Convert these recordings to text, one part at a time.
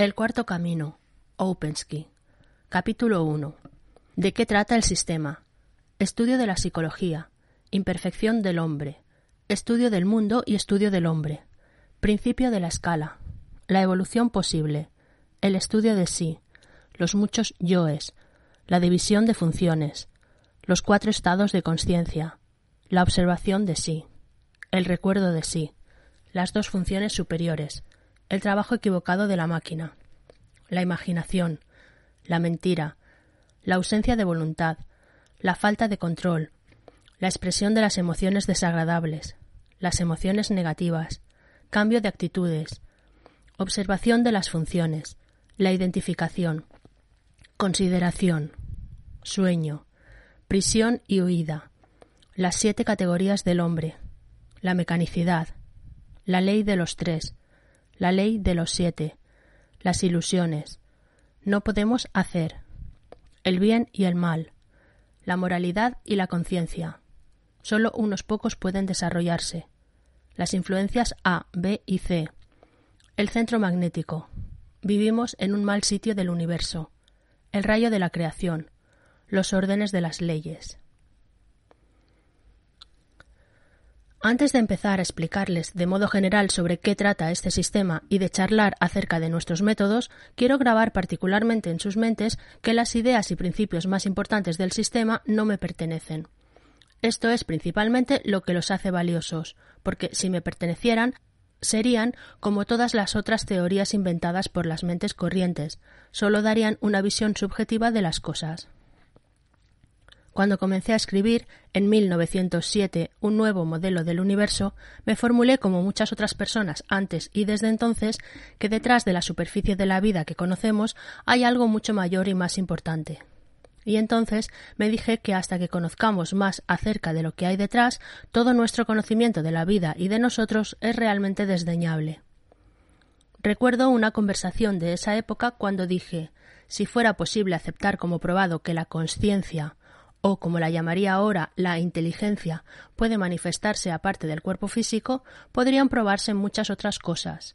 El cuarto camino. Opensky. Capítulo 1. ¿De qué trata el sistema? Estudio de la psicología. Imperfección del hombre. Estudio del mundo y estudio del hombre. Principio de la escala. La evolución posible. El estudio de sí. Los muchos yoes. La división de funciones. Los cuatro estados de conciencia. La observación de sí. El recuerdo de sí. Las dos funciones superiores. El trabajo equivocado de la máquina. La imaginación. La mentira. La ausencia de voluntad. La falta de control. La expresión de las emociones desagradables las emociones negativas, cambio de actitudes, observación de las funciones, la identificación, consideración, sueño, prisión y huida, las siete categorías del hombre, la mecanicidad, la ley de los tres, la ley de los siete, las ilusiones, no podemos hacer, el bien y el mal, la moralidad y la conciencia. Solo unos pocos pueden desarrollarse las influencias A, B y C. El centro magnético. Vivimos en un mal sitio del universo. El rayo de la creación. Los órdenes de las leyes. Antes de empezar a explicarles de modo general sobre qué trata este sistema y de charlar acerca de nuestros métodos, quiero grabar particularmente en sus mentes que las ideas y principios más importantes del sistema no me pertenecen. Esto es principalmente lo que los hace valiosos, porque si me pertenecieran, serían como todas las otras teorías inventadas por las mentes corrientes, solo darían una visión subjetiva de las cosas. Cuando comencé a escribir, en 1907, un nuevo modelo del universo, me formulé como muchas otras personas antes y desde entonces que detrás de la superficie de la vida que conocemos hay algo mucho mayor y más importante. Y entonces me dije que hasta que conozcamos más acerca de lo que hay detrás, todo nuestro conocimiento de la vida y de nosotros es realmente desdeñable. Recuerdo una conversación de esa época cuando dije si fuera posible aceptar como probado que la conciencia o como la llamaría ahora la inteligencia puede manifestarse aparte del cuerpo físico, podrían probarse muchas otras cosas.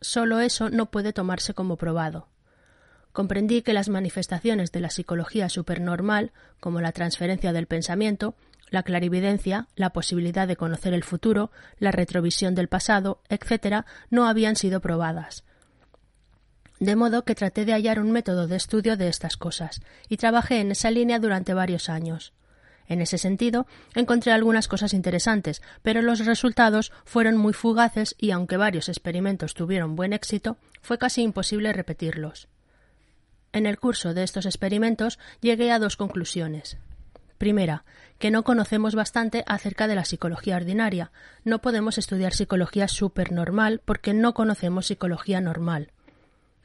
Solo eso no puede tomarse como probado comprendí que las manifestaciones de la psicología supernormal, como la transferencia del pensamiento, la clarividencia, la posibilidad de conocer el futuro, la retrovisión del pasado, etc., no habían sido probadas. De modo que traté de hallar un método de estudio de estas cosas, y trabajé en esa línea durante varios años. En ese sentido, encontré algunas cosas interesantes, pero los resultados fueron muy fugaces y aunque varios experimentos tuvieron buen éxito, fue casi imposible repetirlos. En el curso de estos experimentos llegué a dos conclusiones. Primera, que no conocemos bastante acerca de la psicología ordinaria. No podemos estudiar psicología supernormal porque no conocemos psicología normal.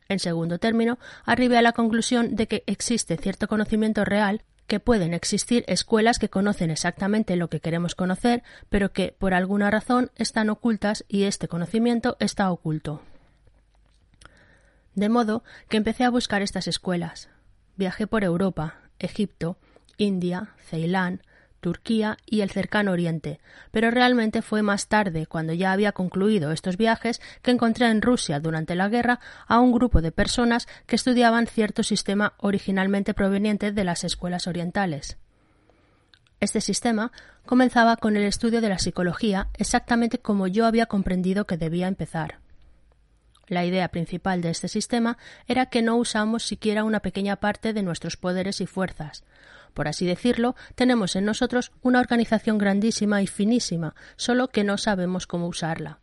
En segundo término, arribé a la conclusión de que existe cierto conocimiento real, que pueden existir escuelas que conocen exactamente lo que queremos conocer, pero que, por alguna razón, están ocultas y este conocimiento está oculto. De modo que empecé a buscar estas escuelas. Viajé por Europa, Egipto, India, Ceilán, Turquía y el cercano Oriente, pero realmente fue más tarde, cuando ya había concluido estos viajes, que encontré en Rusia durante la guerra a un grupo de personas que estudiaban cierto sistema originalmente proveniente de las escuelas orientales. Este sistema comenzaba con el estudio de la psicología exactamente como yo había comprendido que debía empezar. La idea principal de este sistema era que no usamos siquiera una pequeña parte de nuestros poderes y fuerzas. Por así decirlo, tenemos en nosotros una organización grandísima y finísima, solo que no sabemos cómo usarla.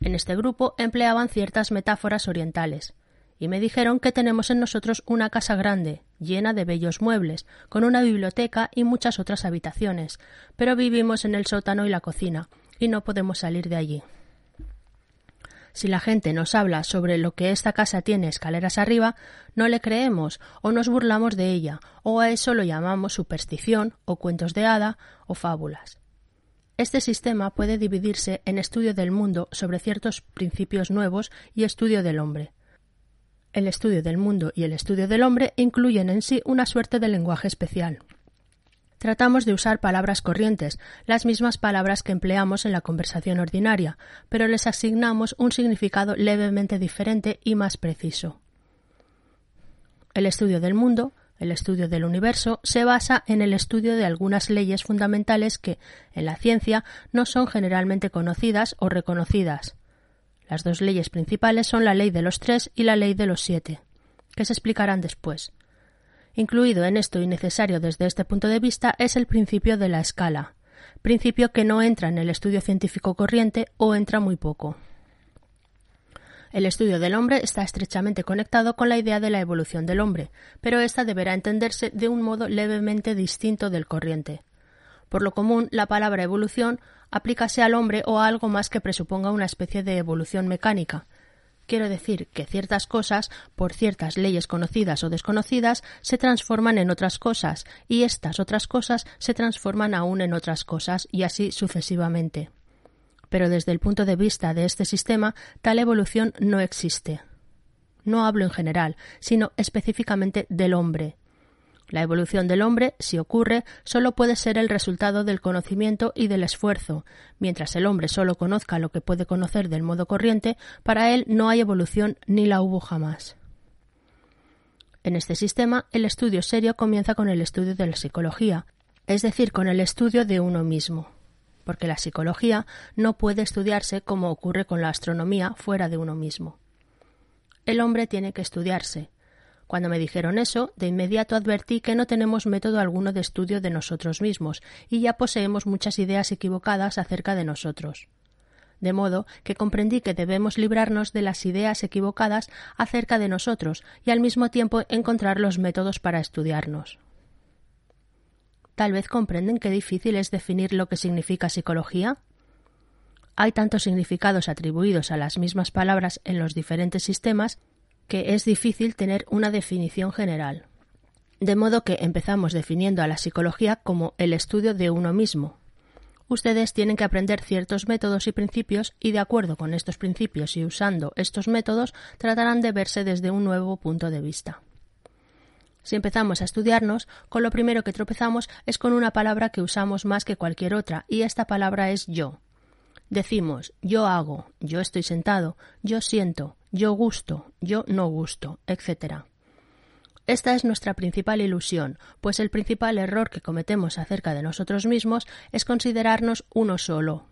En este grupo empleaban ciertas metáforas orientales, y me dijeron que tenemos en nosotros una casa grande, llena de bellos muebles, con una biblioteca y muchas otras habitaciones, pero vivimos en el sótano y la cocina, y no podemos salir de allí. Si la gente nos habla sobre lo que esta casa tiene escaleras arriba, no le creemos o nos burlamos de ella, o a eso lo llamamos superstición, o cuentos de hada, o fábulas. Este sistema puede dividirse en estudio del mundo sobre ciertos principios nuevos y estudio del hombre. El estudio del mundo y el estudio del hombre incluyen en sí una suerte de lenguaje especial. Tratamos de usar palabras corrientes, las mismas palabras que empleamos en la conversación ordinaria, pero les asignamos un significado levemente diferente y más preciso. El estudio del mundo, el estudio del universo, se basa en el estudio de algunas leyes fundamentales que, en la ciencia, no son generalmente conocidas o reconocidas. Las dos leyes principales son la ley de los tres y la ley de los siete, que se explicarán después. Incluido en esto y necesario desde este punto de vista es el principio de la escala, principio que no entra en el estudio científico corriente o entra muy poco. El estudio del hombre está estrechamente conectado con la idea de la evolución del hombre, pero ésta deberá entenderse de un modo levemente distinto del corriente. Por lo común, la palabra evolución aplícase al hombre o a algo más que presuponga una especie de evolución mecánica, Quiero decir que ciertas cosas, por ciertas leyes conocidas o desconocidas, se transforman en otras cosas, y estas otras cosas se transforman aún en otras cosas, y así sucesivamente. Pero desde el punto de vista de este sistema, tal evolución no existe. No hablo en general, sino específicamente del hombre, la evolución del hombre, si ocurre, solo puede ser el resultado del conocimiento y del esfuerzo. Mientras el hombre solo conozca lo que puede conocer del modo corriente, para él no hay evolución ni la hubo jamás. En este sistema, el estudio serio comienza con el estudio de la psicología, es decir, con el estudio de uno mismo, porque la psicología no puede estudiarse como ocurre con la astronomía fuera de uno mismo. El hombre tiene que estudiarse, cuando me dijeron eso, de inmediato advertí que no tenemos método alguno de estudio de nosotros mismos y ya poseemos muchas ideas equivocadas acerca de nosotros. De modo que comprendí que debemos librarnos de las ideas equivocadas acerca de nosotros y al mismo tiempo encontrar los métodos para estudiarnos. Tal vez comprenden qué difícil es definir lo que significa psicología. Hay tantos significados atribuidos a las mismas palabras en los diferentes sistemas que es difícil tener una definición general. De modo que empezamos definiendo a la psicología como el estudio de uno mismo. Ustedes tienen que aprender ciertos métodos y principios y de acuerdo con estos principios y usando estos métodos tratarán de verse desde un nuevo punto de vista. Si empezamos a estudiarnos, con lo primero que tropezamos es con una palabra que usamos más que cualquier otra, y esta palabra es yo. Decimos yo hago, yo estoy sentado, yo siento, yo gusto, yo no gusto, etc. Esta es nuestra principal ilusión, pues el principal error que cometemos acerca de nosotros mismos es considerarnos uno solo.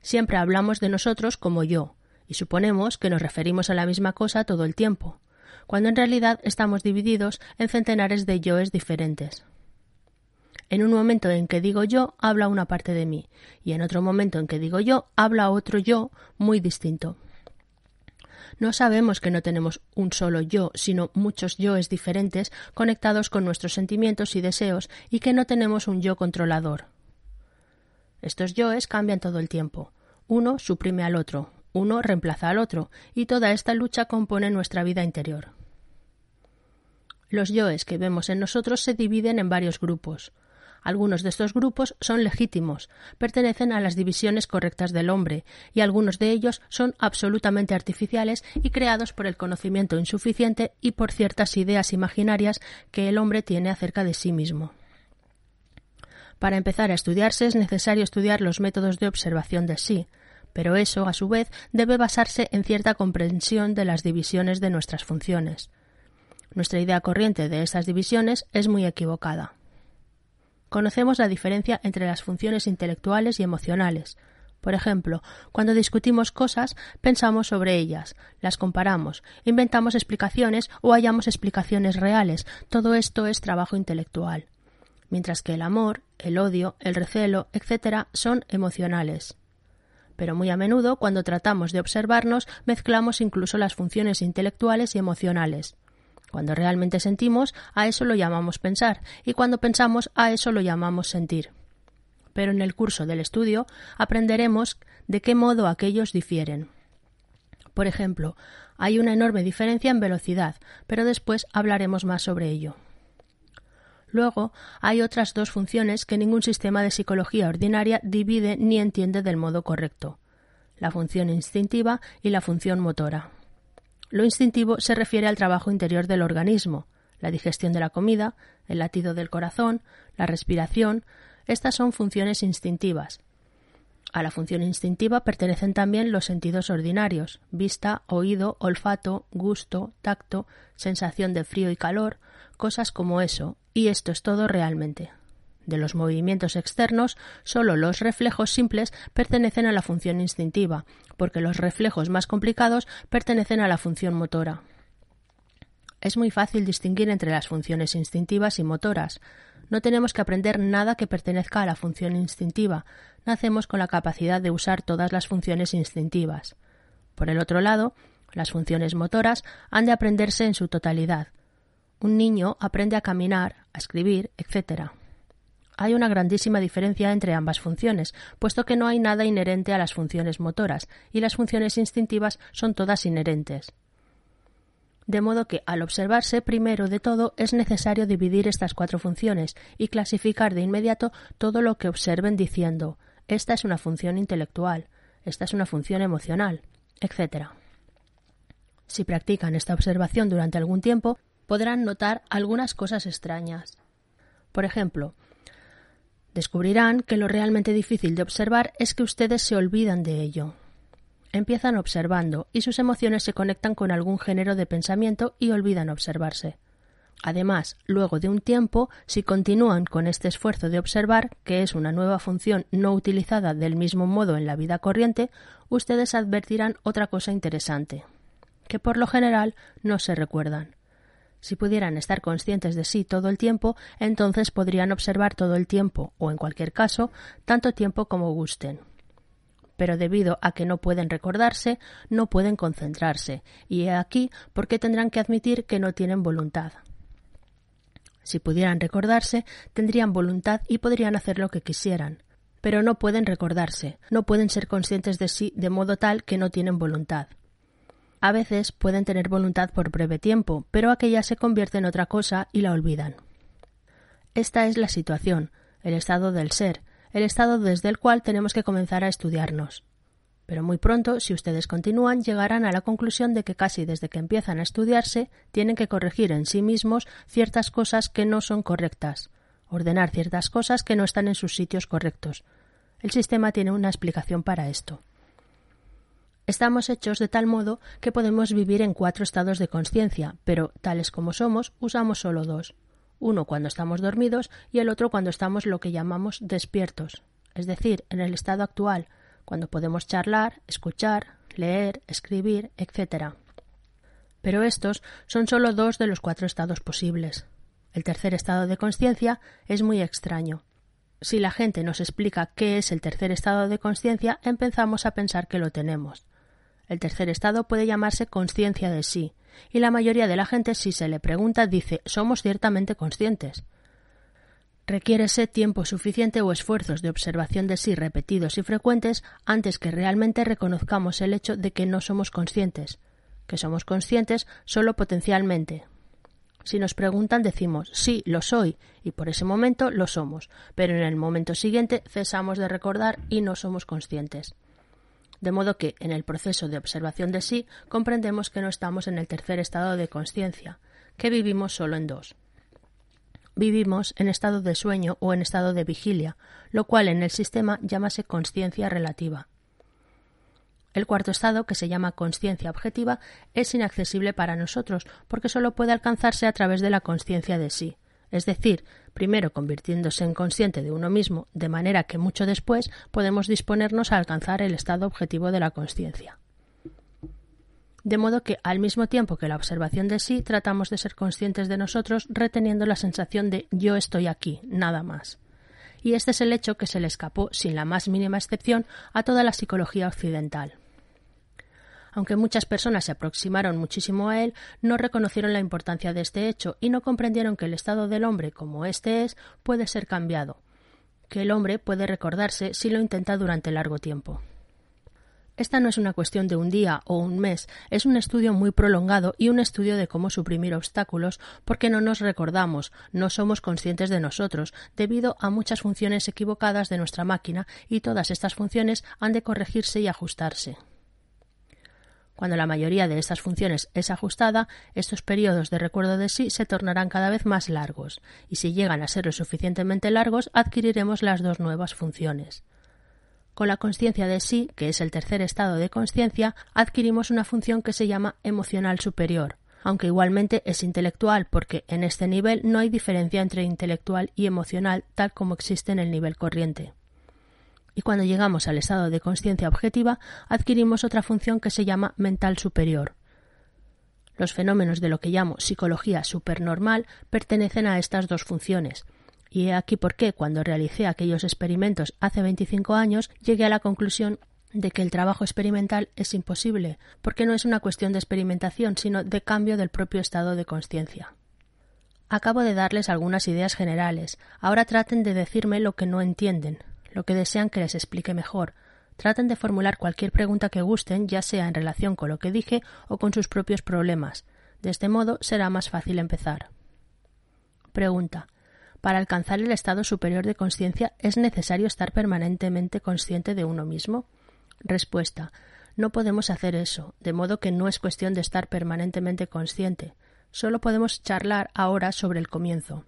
Siempre hablamos de nosotros como yo, y suponemos que nos referimos a la misma cosa todo el tiempo, cuando en realidad estamos divididos en centenares de yoes diferentes. En un momento en que digo yo, habla una parte de mí, y en otro momento en que digo yo, habla otro yo muy distinto. No sabemos que no tenemos un solo yo, sino muchos yoes diferentes conectados con nuestros sentimientos y deseos y que no tenemos un yo controlador. Estos yoes cambian todo el tiempo. Uno suprime al otro, uno reemplaza al otro, y toda esta lucha compone nuestra vida interior. Los yoes que vemos en nosotros se dividen en varios grupos. Algunos de estos grupos son legítimos, pertenecen a las divisiones correctas del hombre, y algunos de ellos son absolutamente artificiales y creados por el conocimiento insuficiente y por ciertas ideas imaginarias que el hombre tiene acerca de sí mismo. Para empezar a estudiarse es necesario estudiar los métodos de observación de sí, pero eso, a su vez, debe basarse en cierta comprensión de las divisiones de nuestras funciones. Nuestra idea corriente de estas divisiones es muy equivocada. Conocemos la diferencia entre las funciones intelectuales y emocionales. Por ejemplo, cuando discutimos cosas, pensamos sobre ellas, las comparamos, inventamos explicaciones o hallamos explicaciones reales. Todo esto es trabajo intelectual. Mientras que el amor, el odio, el recelo, etc. son emocionales. Pero muy a menudo, cuando tratamos de observarnos, mezclamos incluso las funciones intelectuales y emocionales. Cuando realmente sentimos, a eso lo llamamos pensar, y cuando pensamos, a eso lo llamamos sentir. Pero en el curso del estudio aprenderemos de qué modo aquellos difieren. Por ejemplo, hay una enorme diferencia en velocidad, pero después hablaremos más sobre ello. Luego, hay otras dos funciones que ningún sistema de psicología ordinaria divide ni entiende del modo correcto la función instintiva y la función motora. Lo instintivo se refiere al trabajo interior del organismo, la digestión de la comida, el latido del corazón, la respiración, estas son funciones instintivas. A la función instintiva pertenecen también los sentidos ordinarios vista, oído, olfato, gusto, tacto, sensación de frío y calor, cosas como eso, y esto es todo realmente. De los movimientos externos, solo los reflejos simples pertenecen a la función instintiva, porque los reflejos más complicados pertenecen a la función motora. Es muy fácil distinguir entre las funciones instintivas y motoras. No tenemos que aprender nada que pertenezca a la función instintiva. Nacemos con la capacidad de usar todas las funciones instintivas. Por el otro lado, las funciones motoras han de aprenderse en su totalidad. Un niño aprende a caminar, a escribir, etc. Hay una grandísima diferencia entre ambas funciones, puesto que no hay nada inherente a las funciones motoras, y las funciones instintivas son todas inherentes. De modo que, al observarse primero de todo, es necesario dividir estas cuatro funciones y clasificar de inmediato todo lo que observen diciendo esta es una función intelectual, esta es una función emocional, etc. Si practican esta observación durante algún tiempo, podrán notar algunas cosas extrañas. Por ejemplo, descubrirán que lo realmente difícil de observar es que ustedes se olvidan de ello. Empiezan observando y sus emociones se conectan con algún género de pensamiento y olvidan observarse. Además, luego de un tiempo, si continúan con este esfuerzo de observar, que es una nueva función no utilizada del mismo modo en la vida corriente, ustedes advertirán otra cosa interesante, que por lo general no se recuerdan. Si pudieran estar conscientes de sí todo el tiempo, entonces podrían observar todo el tiempo, o en cualquier caso, tanto tiempo como gusten pero debido a que no pueden recordarse, no pueden concentrarse, y he aquí por qué tendrán que admitir que no tienen voluntad. Si pudieran recordarse, tendrían voluntad y podrían hacer lo que quisieran, pero no pueden recordarse, no pueden ser conscientes de sí de modo tal que no tienen voluntad. A veces pueden tener voluntad por breve tiempo, pero aquella se convierte en otra cosa y la olvidan. Esta es la situación, el estado del ser, el estado desde el cual tenemos que comenzar a estudiarnos. Pero muy pronto, si ustedes continúan, llegarán a la conclusión de que casi desde que empiezan a estudiarse tienen que corregir en sí mismos ciertas cosas que no son correctas, ordenar ciertas cosas que no están en sus sitios correctos. El sistema tiene una explicación para esto. Estamos hechos de tal modo que podemos vivir en cuatro estados de conciencia, pero, tales como somos, usamos solo dos uno cuando estamos dormidos y el otro cuando estamos lo que llamamos despiertos, es decir, en el estado actual, cuando podemos charlar, escuchar, leer, escribir, etc. Pero estos son solo dos de los cuatro estados posibles. El tercer estado de conciencia es muy extraño. Si la gente nos explica qué es el tercer estado de conciencia, empezamos a pensar que lo tenemos. El tercer estado puede llamarse conciencia de sí, y la mayoría de la gente si se le pregunta dice somos ciertamente conscientes. Requiérese tiempo suficiente o esfuerzos de observación de sí repetidos y frecuentes antes que realmente reconozcamos el hecho de que no somos conscientes, que somos conscientes solo potencialmente. Si nos preguntan decimos sí, lo soy, y por ese momento lo somos, pero en el momento siguiente cesamos de recordar y no somos conscientes de modo que, en el proceso de observación de sí, comprendemos que no estamos en el tercer estado de conciencia, que vivimos solo en dos. Vivimos en estado de sueño o en estado de vigilia, lo cual en el sistema llámase conciencia relativa. El cuarto estado, que se llama conciencia objetiva, es inaccesible para nosotros porque solo puede alcanzarse a través de la conciencia de sí, es decir, primero convirtiéndose en consciente de uno mismo, de manera que mucho después podemos disponernos a alcanzar el estado objetivo de la conciencia. De modo que, al mismo tiempo que la observación de sí, tratamos de ser conscientes de nosotros, reteniendo la sensación de yo estoy aquí, nada más. Y este es el hecho que se le escapó, sin la más mínima excepción, a toda la psicología occidental aunque muchas personas se aproximaron muchísimo a él, no reconocieron la importancia de este hecho y no comprendieron que el estado del hombre, como éste es, puede ser cambiado, que el hombre puede recordarse si lo intenta durante largo tiempo. Esta no es una cuestión de un día o un mes, es un estudio muy prolongado y un estudio de cómo suprimir obstáculos porque no nos recordamos, no somos conscientes de nosotros, debido a muchas funciones equivocadas de nuestra máquina y todas estas funciones han de corregirse y ajustarse. Cuando la mayoría de estas funciones es ajustada, estos periodos de recuerdo de sí se tornarán cada vez más largos, y si llegan a ser lo suficientemente largos, adquiriremos las dos nuevas funciones. Con la conciencia de sí, que es el tercer estado de conciencia, adquirimos una función que se llama emocional superior, aunque igualmente es intelectual porque en este nivel no hay diferencia entre intelectual y emocional tal como existe en el nivel corriente. Y cuando llegamos al estado de conciencia objetiva, adquirimos otra función que se llama mental superior. Los fenómenos de lo que llamo psicología supernormal pertenecen a estas dos funciones, y he aquí por qué, cuando realicé aquellos experimentos hace 25 años, llegué a la conclusión de que el trabajo experimental es imposible, porque no es una cuestión de experimentación, sino de cambio del propio estado de conciencia. Acabo de darles algunas ideas generales. Ahora traten de decirme lo que no entienden, lo que desean que les explique mejor. Traten de formular cualquier pregunta que gusten, ya sea en relación con lo que dije o con sus propios problemas. De este modo será más fácil empezar. Pregunta. Para alcanzar el estado superior de conciencia es necesario estar permanentemente consciente de uno mismo. Respuesta. No podemos hacer eso, de modo que no es cuestión de estar permanentemente consciente. Solo podemos charlar ahora sobre el comienzo.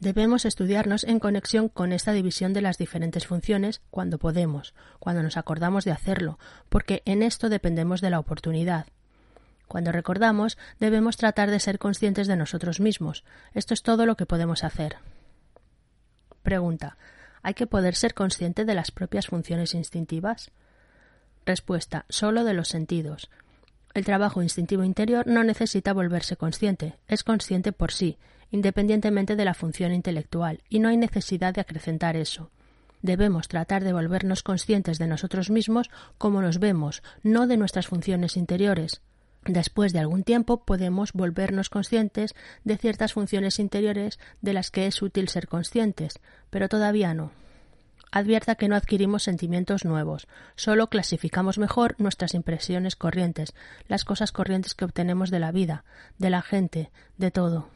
Debemos estudiarnos en conexión con esta división de las diferentes funciones cuando podemos, cuando nos acordamos de hacerlo, porque en esto dependemos de la oportunidad. Cuando recordamos, debemos tratar de ser conscientes de nosotros mismos. Esto es todo lo que podemos hacer. Pregunta. ¿Hay que poder ser consciente de las propias funciones instintivas? Respuesta. Solo de los sentidos. El trabajo instintivo interior no necesita volverse consciente, es consciente por sí, independientemente de la función intelectual, y no hay necesidad de acrecentar eso. Debemos tratar de volvernos conscientes de nosotros mismos como nos vemos, no de nuestras funciones interiores. Después de algún tiempo podemos volvernos conscientes de ciertas funciones interiores de las que es útil ser conscientes, pero todavía no. Advierta que no adquirimos sentimientos nuevos, solo clasificamos mejor nuestras impresiones corrientes, las cosas corrientes que obtenemos de la vida, de la gente, de todo.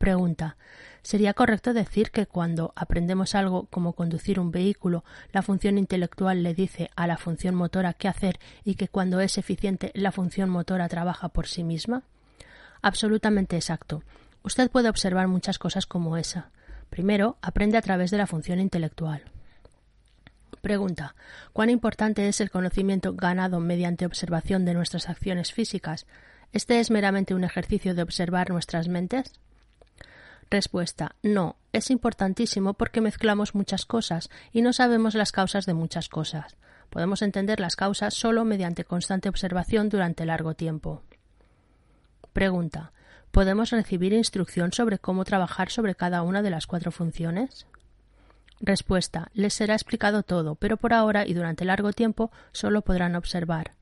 Pregunta. ¿Sería correcto decir que cuando aprendemos algo como conducir un vehículo, la función intelectual le dice a la función motora qué hacer y que cuando es eficiente la función motora trabaja por sí misma? Absolutamente exacto. Usted puede observar muchas cosas como esa. Primero, aprende a través de la función intelectual. Pregunta. ¿Cuán importante es el conocimiento ganado mediante observación de nuestras acciones físicas? ¿Este es meramente un ejercicio de observar nuestras mentes? Respuesta. No. Es importantísimo porque mezclamos muchas cosas y no sabemos las causas de muchas cosas. Podemos entender las causas solo mediante constante observación durante largo tiempo. Pregunta. ¿Podemos recibir instrucción sobre cómo trabajar sobre cada una de las cuatro funciones? Respuesta. Les será explicado todo, pero por ahora y durante largo tiempo solo podrán observar.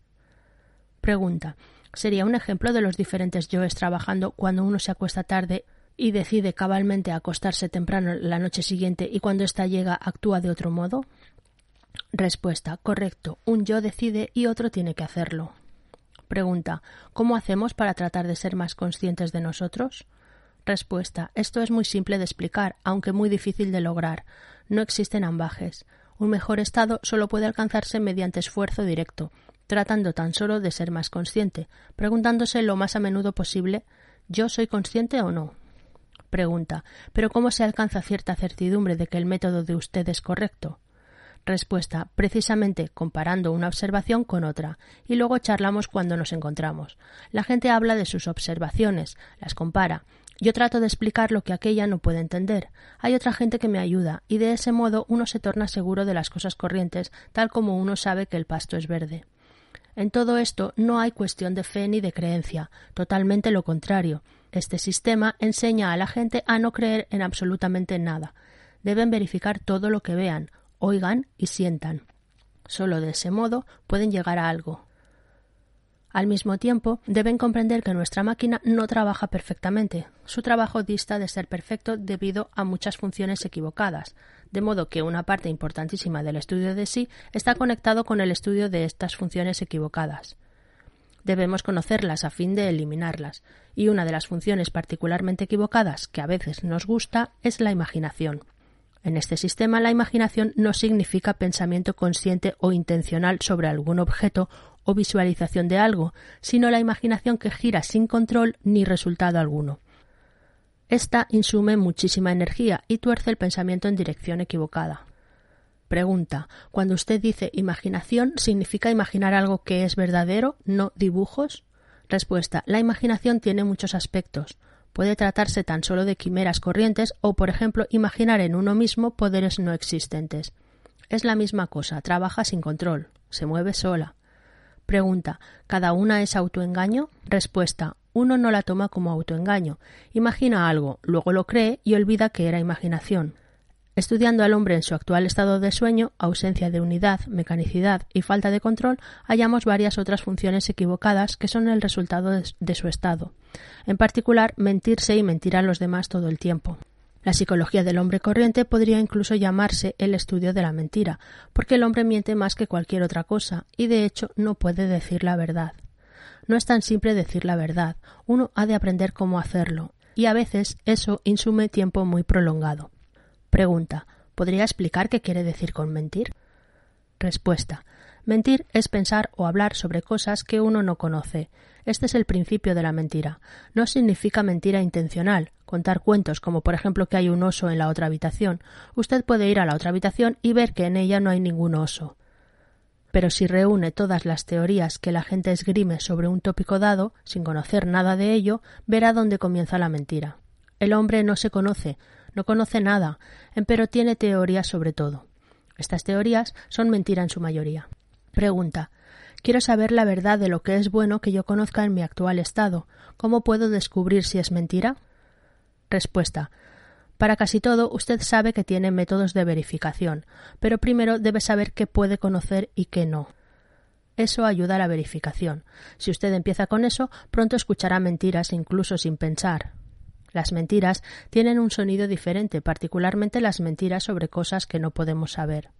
Pregunta. ¿Sería un ejemplo de los diferentes yoes trabajando cuando uno se acuesta tarde y decide cabalmente acostarse temprano la noche siguiente y cuando ésta llega actúa de otro modo? Respuesta. Correcto. Un yo decide y otro tiene que hacerlo. Pregunta. ¿Cómo hacemos para tratar de ser más conscientes de nosotros? Respuesta. Esto es muy simple de explicar, aunque muy difícil de lograr. No existen ambajes. Un mejor estado solo puede alcanzarse mediante esfuerzo directo, tratando tan solo de ser más consciente, preguntándose lo más a menudo posible ¿yo soy consciente o no? Pregunta. ¿Pero cómo se alcanza cierta certidumbre de que el método de usted es correcto? Respuesta. Precisamente comparando una observación con otra, y luego charlamos cuando nos encontramos. La gente habla de sus observaciones, las compara. Yo trato de explicar lo que aquella no puede entender. Hay otra gente que me ayuda, y de ese modo uno se torna seguro de las cosas corrientes, tal como uno sabe que el pasto es verde. En todo esto no hay cuestión de fe ni de creencia, totalmente lo contrario. Este sistema enseña a la gente a no creer en absolutamente nada. Deben verificar todo lo que vean, oigan y sientan. Solo de ese modo pueden llegar a algo. Al mismo tiempo, deben comprender que nuestra máquina no trabaja perfectamente. Su trabajo dista de ser perfecto debido a muchas funciones equivocadas, de modo que una parte importantísima del estudio de sí está conectado con el estudio de estas funciones equivocadas. Debemos conocerlas a fin de eliminarlas, y una de las funciones particularmente equivocadas que a veces nos gusta es la imaginación. En este sistema la imaginación no significa pensamiento consciente o intencional sobre algún objeto o visualización de algo, sino la imaginación que gira sin control ni resultado alguno. Esta insume muchísima energía y tuerce el pensamiento en dirección equivocada. Pregunta. Cuando usted dice imaginación, ¿significa imaginar algo que es verdadero, no dibujos? Respuesta. La imaginación tiene muchos aspectos. Puede tratarse tan solo de quimeras corrientes o, por ejemplo, imaginar en uno mismo poderes no existentes. Es la misma cosa, trabaja sin control, se mueve sola. Pregunta. ¿Cada una es autoengaño? Respuesta. Uno no la toma como autoengaño. Imagina algo, luego lo cree y olvida que era imaginación. Estudiando al hombre en su actual estado de sueño, ausencia de unidad, mecanicidad y falta de control, hallamos varias otras funciones equivocadas que son el resultado de, su estado. En particular, mentirse y mentir a los demás todo el tiempo. La psicología del hombre corriente podría incluso llamarse el estudio de la mentira, porque el hombre miente más que cualquier otra cosa, y de hecho no puede decir la verdad. No es tan simple decir la verdad, uno ha de aprender cómo hacerlo, y a veces eso insume tiempo muy prolongado. Pregunta. ¿Podría explicar qué quiere decir con mentir? Respuesta. Mentir es pensar o hablar sobre cosas que uno no conoce. Este es el principio de la mentira. No significa mentira intencional, contar cuentos como por ejemplo que hay un oso en la otra habitación. Usted puede ir a la otra habitación y ver que en ella no hay ningún oso. Pero si reúne todas las teorías que la gente esgrime sobre un tópico dado, sin conocer nada de ello, verá dónde comienza la mentira. El hombre no se conoce, no conoce nada, pero tiene teorías sobre todo. Estas teorías son mentira en su mayoría. Pregunta. Quiero saber la verdad de lo que es bueno que yo conozca en mi actual estado. ¿Cómo puedo descubrir si es mentira? Respuesta. Para casi todo, usted sabe que tiene métodos de verificación, pero primero debe saber qué puede conocer y qué no. Eso ayuda a la verificación. Si usted empieza con eso, pronto escuchará mentiras incluso sin pensar. Las mentiras tienen un sonido diferente, particularmente las mentiras sobre cosas que no podemos saber.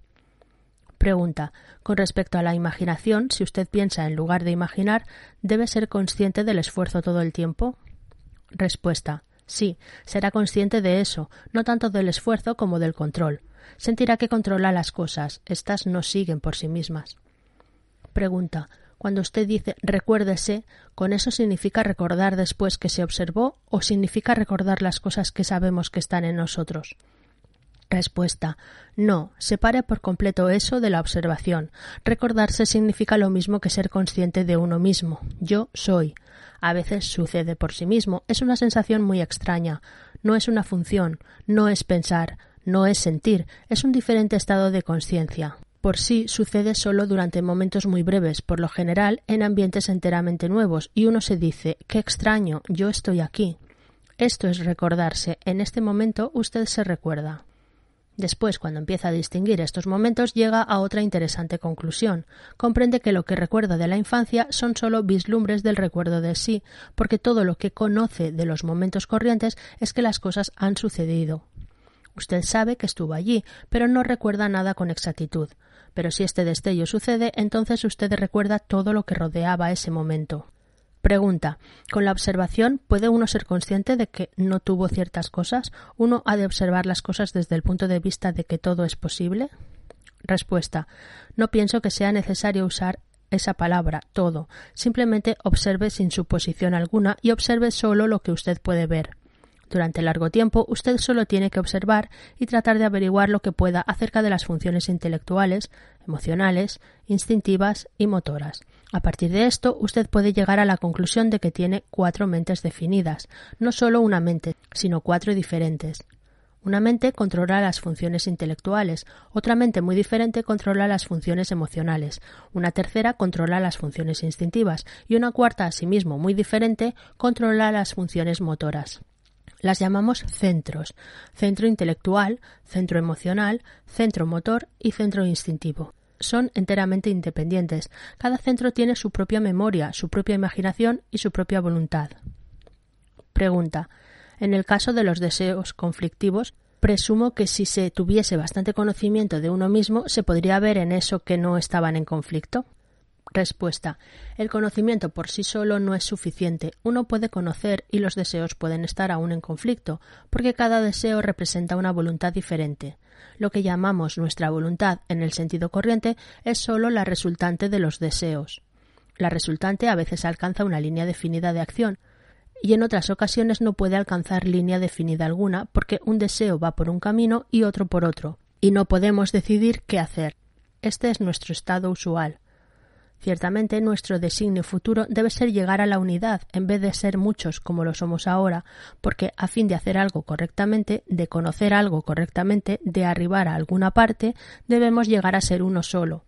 Pregunta. Con respecto a la imaginación, si usted piensa en lugar de imaginar, ¿debe ser consciente del esfuerzo todo el tiempo? Respuesta. Sí, será consciente de eso, no tanto del esfuerzo como del control. Sentirá que controla las cosas, éstas no siguen por sí mismas. Pregunta. Cuando usted dice recuérdese, ¿con eso significa recordar después que se observó o significa recordar las cosas que sabemos que están en nosotros? Respuesta. No, separe por completo eso de la observación. Recordarse significa lo mismo que ser consciente de uno mismo. Yo soy. A veces sucede por sí mismo. Es una sensación muy extraña. No es una función. No es pensar. No es sentir. Es un diferente estado de conciencia por sí sucede solo durante momentos muy breves, por lo general en ambientes enteramente nuevos, y uno se dice qué extraño, yo estoy aquí. Esto es recordarse, en este momento usted se recuerda. Después, cuando empieza a distinguir estos momentos, llega a otra interesante conclusión. Comprende que lo que recuerda de la infancia son solo vislumbres del recuerdo de sí, porque todo lo que conoce de los momentos corrientes es que las cosas han sucedido. Usted sabe que estuvo allí, pero no recuerda nada con exactitud. Pero si este destello sucede, entonces usted recuerda todo lo que rodeaba ese momento. Pregunta. ¿Con la observación puede uno ser consciente de que no tuvo ciertas cosas? ¿Uno ha de observar las cosas desde el punto de vista de que todo es posible? Respuesta. No pienso que sea necesario usar esa palabra, todo. Simplemente observe sin suposición alguna y observe solo lo que usted puede ver. Durante largo tiempo usted solo tiene que observar y tratar de averiguar lo que pueda acerca de las funciones intelectuales, emocionales, instintivas y motoras. A partir de esto, usted puede llegar a la conclusión de que tiene cuatro mentes definidas, no solo una mente, sino cuatro diferentes. Una mente controla las funciones intelectuales, otra mente muy diferente controla las funciones emocionales, una tercera controla las funciones instintivas y una cuarta, asimismo muy diferente, controla las funciones motoras. Las llamamos centros, centro intelectual, centro emocional, centro motor y centro instintivo. Son enteramente independientes. Cada centro tiene su propia memoria, su propia imaginación y su propia voluntad. Pregunta. En el caso de los deseos conflictivos, presumo que si se tuviese bastante conocimiento de uno mismo, se podría ver en eso que no estaban en conflicto. Respuesta. El conocimiento por sí solo no es suficiente. Uno puede conocer y los deseos pueden estar aún en conflicto, porque cada deseo representa una voluntad diferente. Lo que llamamos nuestra voluntad en el sentido corriente es sólo la resultante de los deseos. La resultante a veces alcanza una línea definida de acción, y en otras ocasiones no puede alcanzar línea definida alguna porque un deseo va por un camino y otro por otro, y no podemos decidir qué hacer. Este es nuestro estado usual. Ciertamente nuestro designio futuro debe ser llegar a la unidad en vez de ser muchos como lo somos ahora, porque a fin de hacer algo correctamente, de conocer algo correctamente, de arribar a alguna parte, debemos llegar a ser uno solo.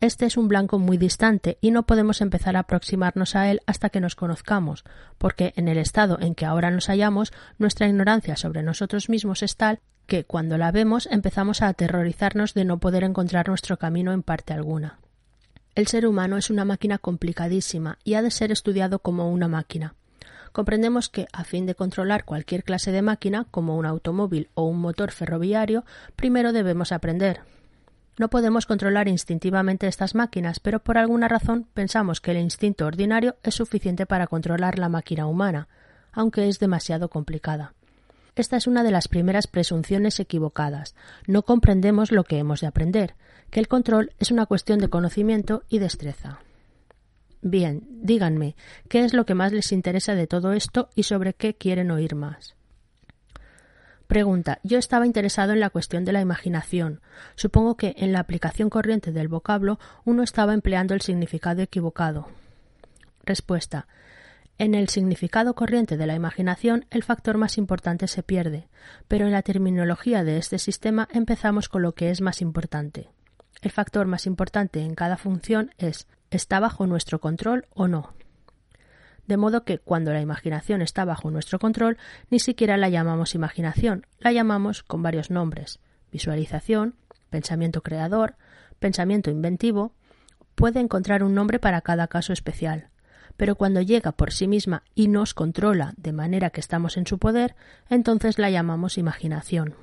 Este es un blanco muy distante y no podemos empezar a aproximarnos a él hasta que nos conozcamos, porque en el estado en que ahora nos hallamos, nuestra ignorancia sobre nosotros mismos es tal que cuando la vemos empezamos a aterrorizarnos de no poder encontrar nuestro camino en parte alguna. El ser humano es una máquina complicadísima y ha de ser estudiado como una máquina. Comprendemos que, a fin de controlar cualquier clase de máquina, como un automóvil o un motor ferroviario, primero debemos aprender. No podemos controlar instintivamente estas máquinas, pero por alguna razón pensamos que el instinto ordinario es suficiente para controlar la máquina humana, aunque es demasiado complicada. Esta es una de las primeras presunciones equivocadas. No comprendemos lo que hemos de aprender, que el control es una cuestión de conocimiento y destreza. Bien, díganme, ¿qué es lo que más les interesa de todo esto y sobre qué quieren oír más? Pregunta. Yo estaba interesado en la cuestión de la imaginación. Supongo que en la aplicación corriente del vocablo uno estaba empleando el significado equivocado. Respuesta. En el significado corriente de la imaginación el factor más importante se pierde, pero en la terminología de este sistema empezamos con lo que es más importante. El factor más importante en cada función es ¿está bajo nuestro control o no? De modo que cuando la imaginación está bajo nuestro control, ni siquiera la llamamos imaginación, la llamamos con varios nombres visualización, pensamiento creador, pensamiento inventivo, puede encontrar un nombre para cada caso especial pero cuando llega por sí misma y nos controla de manera que estamos en su poder, entonces la llamamos imaginación.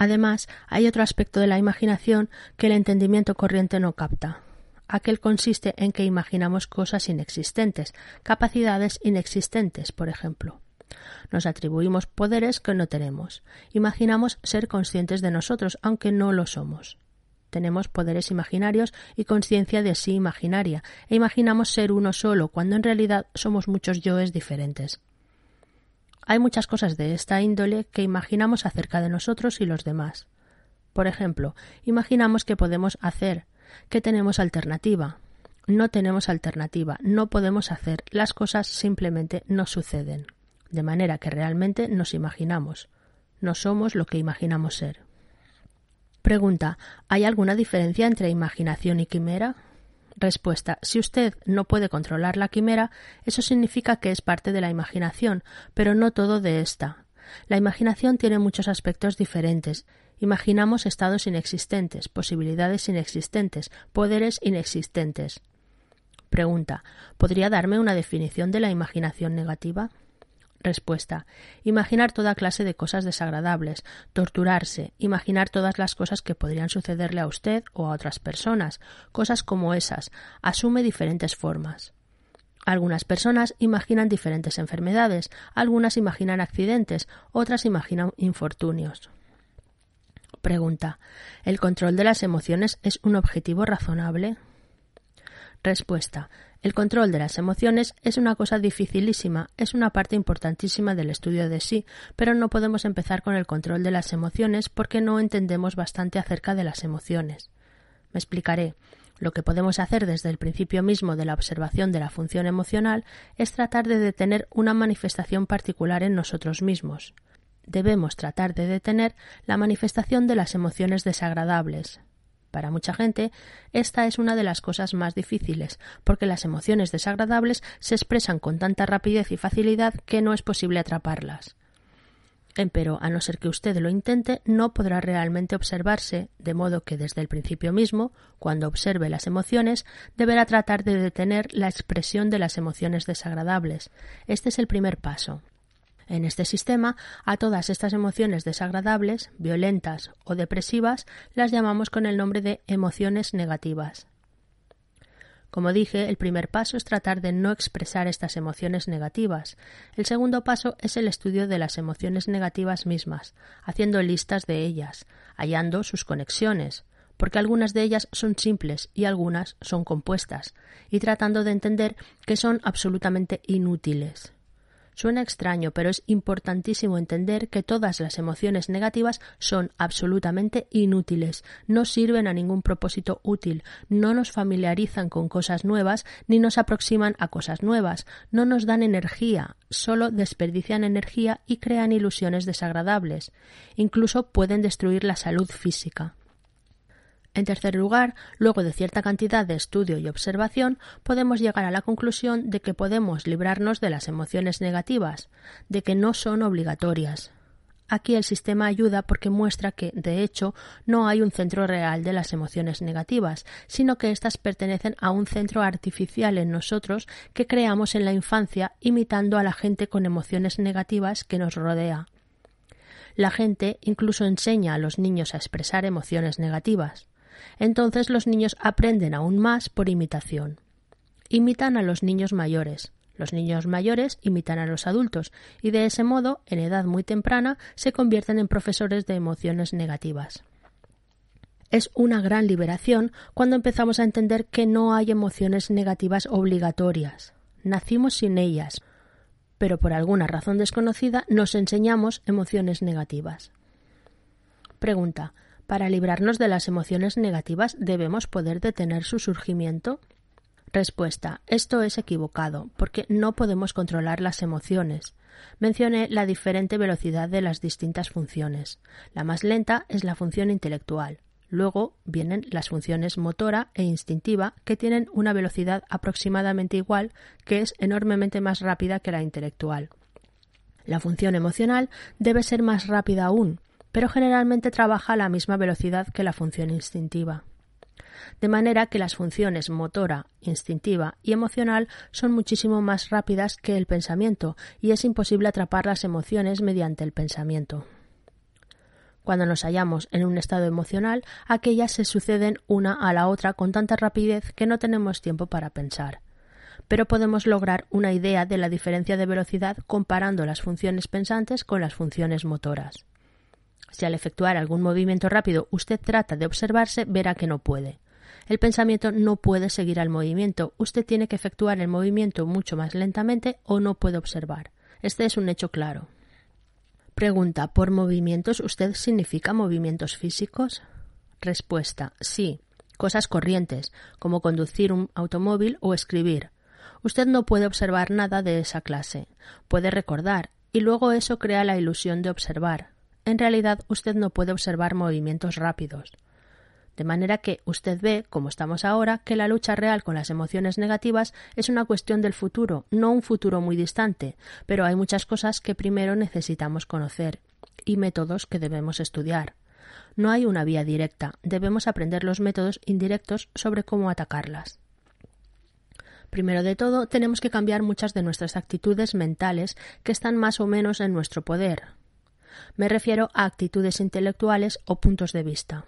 Además, hay otro aspecto de la imaginación que el entendimiento corriente no capta. Aquel consiste en que imaginamos cosas inexistentes, capacidades inexistentes, por ejemplo. Nos atribuimos poderes que no tenemos. Imaginamos ser conscientes de nosotros, aunque no lo somos. Tenemos poderes imaginarios y conciencia de sí imaginaria, e imaginamos ser uno solo, cuando en realidad somos muchos yoes diferentes. Hay muchas cosas de esta índole que imaginamos acerca de nosotros y los demás. Por ejemplo, imaginamos que podemos hacer, que tenemos alternativa. No tenemos alternativa, no podemos hacer, las cosas simplemente no suceden. De manera que realmente nos imaginamos. No somos lo que imaginamos ser. Pregunta. ¿Hay alguna diferencia entre imaginación y quimera? Respuesta. Si usted no puede controlar la quimera, eso significa que es parte de la imaginación, pero no todo de esta. La imaginación tiene muchos aspectos diferentes. Imaginamos estados inexistentes, posibilidades inexistentes, poderes inexistentes. Pregunta. ¿Podría darme una definición de la imaginación negativa? Respuesta. Imaginar toda clase de cosas desagradables, torturarse, imaginar todas las cosas que podrían sucederle a usted o a otras personas, cosas como esas, asume diferentes formas. Algunas personas imaginan diferentes enfermedades, algunas imaginan accidentes, otras imaginan infortunios. Pregunta. ¿El control de las emociones es un objetivo razonable? Respuesta. El control de las emociones es una cosa dificilísima, es una parte importantísima del estudio de sí, pero no podemos empezar con el control de las emociones porque no entendemos bastante acerca de las emociones. Me explicaré. Lo que podemos hacer desde el principio mismo de la observación de la función emocional es tratar de detener una manifestación particular en nosotros mismos. Debemos tratar de detener la manifestación de las emociones desagradables, para mucha gente, esta es una de las cosas más difíciles, porque las emociones desagradables se expresan con tanta rapidez y facilidad que no es posible atraparlas. Pero, a no ser que usted lo intente, no podrá realmente observarse, de modo que desde el principio mismo, cuando observe las emociones, deberá tratar de detener la expresión de las emociones desagradables. Este es el primer paso. En este sistema, a todas estas emociones desagradables, violentas o depresivas las llamamos con el nombre de emociones negativas. Como dije, el primer paso es tratar de no expresar estas emociones negativas. El segundo paso es el estudio de las emociones negativas mismas, haciendo listas de ellas, hallando sus conexiones. porque algunas de ellas son simples y algunas son compuestas, y tratando de entender que son absolutamente inútiles. Suena extraño, pero es importantísimo entender que todas las emociones negativas son absolutamente inútiles, no sirven a ningún propósito útil, no nos familiarizan con cosas nuevas ni nos aproximan a cosas nuevas, no nos dan energía, solo desperdician energía y crean ilusiones desagradables. Incluso pueden destruir la salud física. En tercer lugar, luego de cierta cantidad de estudio y observación, podemos llegar a la conclusión de que podemos librarnos de las emociones negativas, de que no son obligatorias. Aquí el sistema ayuda porque muestra que, de hecho, no hay un centro real de las emociones negativas, sino que éstas pertenecen a un centro artificial en nosotros que creamos en la infancia imitando a la gente con emociones negativas que nos rodea. La gente incluso enseña a los niños a expresar emociones negativas entonces los niños aprenden aún más por imitación. Imitan a los niños mayores. Los niños mayores imitan a los adultos y de ese modo, en edad muy temprana, se convierten en profesores de emociones negativas. Es una gran liberación cuando empezamos a entender que no hay emociones negativas obligatorias. Nacimos sin ellas, pero por alguna razón desconocida nos enseñamos emociones negativas. Pregunta para librarnos de las emociones negativas debemos poder detener su surgimiento. Respuesta. Esto es equivocado, porque no podemos controlar las emociones. Mencioné la diferente velocidad de las distintas funciones. La más lenta es la función intelectual. Luego vienen las funciones motora e instintiva, que tienen una velocidad aproximadamente igual, que es enormemente más rápida que la intelectual. La función emocional debe ser más rápida aún, pero generalmente trabaja a la misma velocidad que la función instintiva. De manera que las funciones motora, instintiva y emocional son muchísimo más rápidas que el pensamiento y es imposible atrapar las emociones mediante el pensamiento. Cuando nos hallamos en un estado emocional, aquellas se suceden una a la otra con tanta rapidez que no tenemos tiempo para pensar. Pero podemos lograr una idea de la diferencia de velocidad comparando las funciones pensantes con las funciones motoras. Si al efectuar algún movimiento rápido usted trata de observarse, verá que no puede. El pensamiento no puede seguir al movimiento, usted tiene que efectuar el movimiento mucho más lentamente o no puede observar. Este es un hecho claro. Pregunta ¿Por movimientos usted significa movimientos físicos? Respuesta Sí, cosas corrientes, como conducir un automóvil o escribir. Usted no puede observar nada de esa clase. Puede recordar, y luego eso crea la ilusión de observar en realidad usted no puede observar movimientos rápidos. De manera que usted ve, como estamos ahora, que la lucha real con las emociones negativas es una cuestión del futuro, no un futuro muy distante, pero hay muchas cosas que primero necesitamos conocer y métodos que debemos estudiar. No hay una vía directa, debemos aprender los métodos indirectos sobre cómo atacarlas. Primero de todo, tenemos que cambiar muchas de nuestras actitudes mentales que están más o menos en nuestro poder, me refiero a actitudes intelectuales o puntos de vista.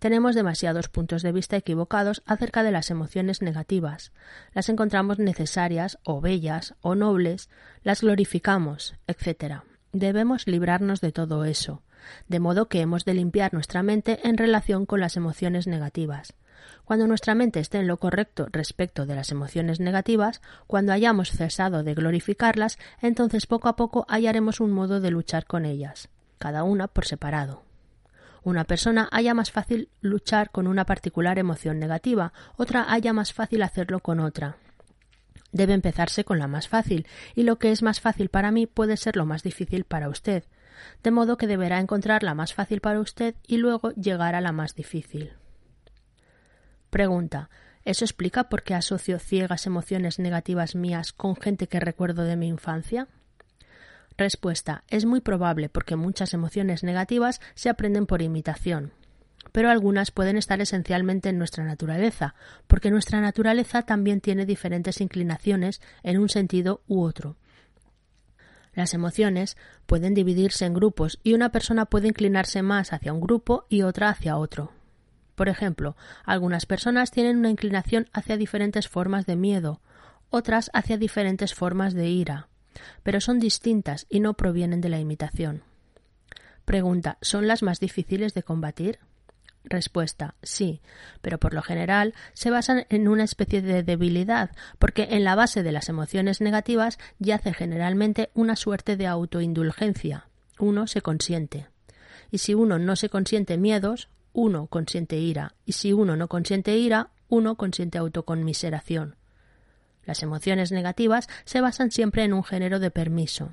Tenemos demasiados puntos de vista equivocados acerca de las emociones negativas. Las encontramos necesarias o bellas o nobles, las glorificamos, etc. Debemos librarnos de todo eso, de modo que hemos de limpiar nuestra mente en relación con las emociones negativas. Cuando nuestra mente esté en lo correcto respecto de las emociones negativas, cuando hayamos cesado de glorificarlas, entonces poco a poco hallaremos un modo de luchar con ellas, cada una por separado. Una persona haya más fácil luchar con una particular emoción negativa, otra haya más fácil hacerlo con otra. Debe empezarse con la más fácil, y lo que es más fácil para mí puede ser lo más difícil para usted, de modo que deberá encontrar la más fácil para usted y luego llegar a la más difícil. Pregunta. ¿Eso explica por qué asocio ciegas emociones negativas mías con gente que recuerdo de mi infancia? Respuesta. Es muy probable porque muchas emociones negativas se aprenden por imitación. Pero algunas pueden estar esencialmente en nuestra naturaleza, porque nuestra naturaleza también tiene diferentes inclinaciones en un sentido u otro. Las emociones pueden dividirse en grupos y una persona puede inclinarse más hacia un grupo y otra hacia otro. Por ejemplo, algunas personas tienen una inclinación hacia diferentes formas de miedo, otras hacia diferentes formas de ira, pero son distintas y no provienen de la imitación. Pregunta ¿Son las más difíciles de combatir? Respuesta sí, pero por lo general se basan en una especie de debilidad, porque en la base de las emociones negativas yace generalmente una suerte de autoindulgencia. Uno se consiente. Y si uno no se consiente miedos, uno consiente ira, y si uno no consiente ira, uno consiente autoconmiseración. Las emociones negativas se basan siempre en un género de permiso.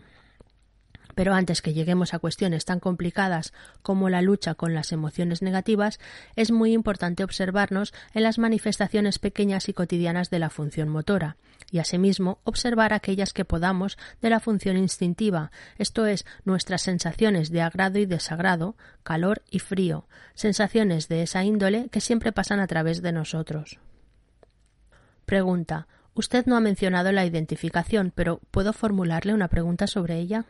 Pero antes que lleguemos a cuestiones tan complicadas como la lucha con las emociones negativas, es muy importante observarnos en las manifestaciones pequeñas y cotidianas de la función motora, y asimismo observar aquellas que podamos de la función instintiva, esto es, nuestras sensaciones de agrado y desagrado, calor y frío, sensaciones de esa índole que siempre pasan a través de nosotros. Pregunta. Usted no ha mencionado la identificación, pero ¿puedo formularle una pregunta sobre ella?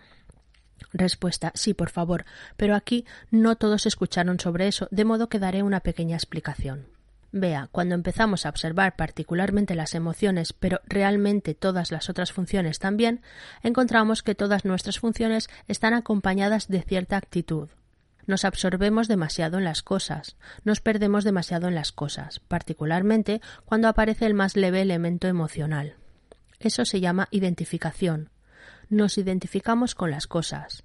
Respuesta sí, por favor, pero aquí no todos escucharon sobre eso, de modo que daré una pequeña explicación. Vea, cuando empezamos a observar particularmente las emociones, pero realmente todas las otras funciones también, encontramos que todas nuestras funciones están acompañadas de cierta actitud. Nos absorbemos demasiado en las cosas, nos perdemos demasiado en las cosas, particularmente cuando aparece el más leve elemento emocional. Eso se llama identificación, nos identificamos con las cosas.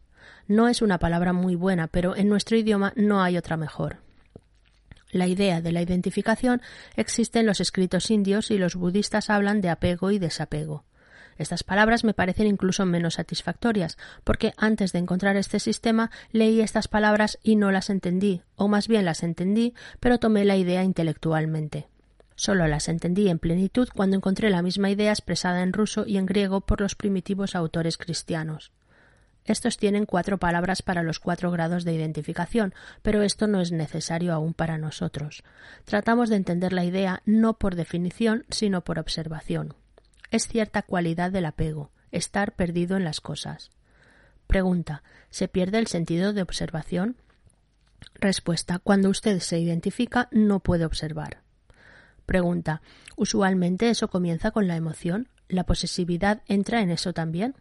No es una palabra muy buena, pero en nuestro idioma no hay otra mejor. La idea de la identificación existe en los escritos indios y los budistas hablan de apego y desapego. Estas palabras me parecen incluso menos satisfactorias, porque antes de encontrar este sistema leí estas palabras y no las entendí, o más bien las entendí, pero tomé la idea intelectualmente. Solo las entendí en plenitud cuando encontré la misma idea expresada en ruso y en griego por los primitivos autores cristianos. Estos tienen cuatro palabras para los cuatro grados de identificación, pero esto no es necesario aún para nosotros. Tratamos de entender la idea no por definición, sino por observación. Es cierta cualidad del apego, estar perdido en las cosas. Pregunta ¿Se pierde el sentido de observación? Respuesta Cuando usted se identifica no puede observar. Pregunta. ¿Usualmente eso comienza con la emoción? ¿La posesividad entra en eso también?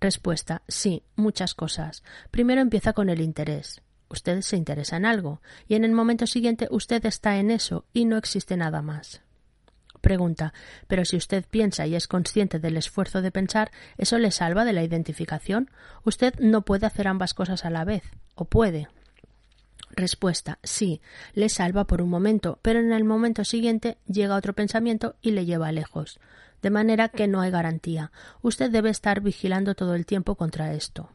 Respuesta. Sí, muchas cosas. Primero empieza con el interés. Usted se interesa en algo, y en el momento siguiente usted está en eso y no existe nada más. Pregunta. Pero si usted piensa y es consciente del esfuerzo de pensar, ¿eso le salva de la identificación? Usted no puede hacer ambas cosas a la vez. ¿O puede? Respuesta sí, le salva por un momento, pero en el momento siguiente llega otro pensamiento y le lleva lejos. De manera que no hay garantía. Usted debe estar vigilando todo el tiempo contra esto.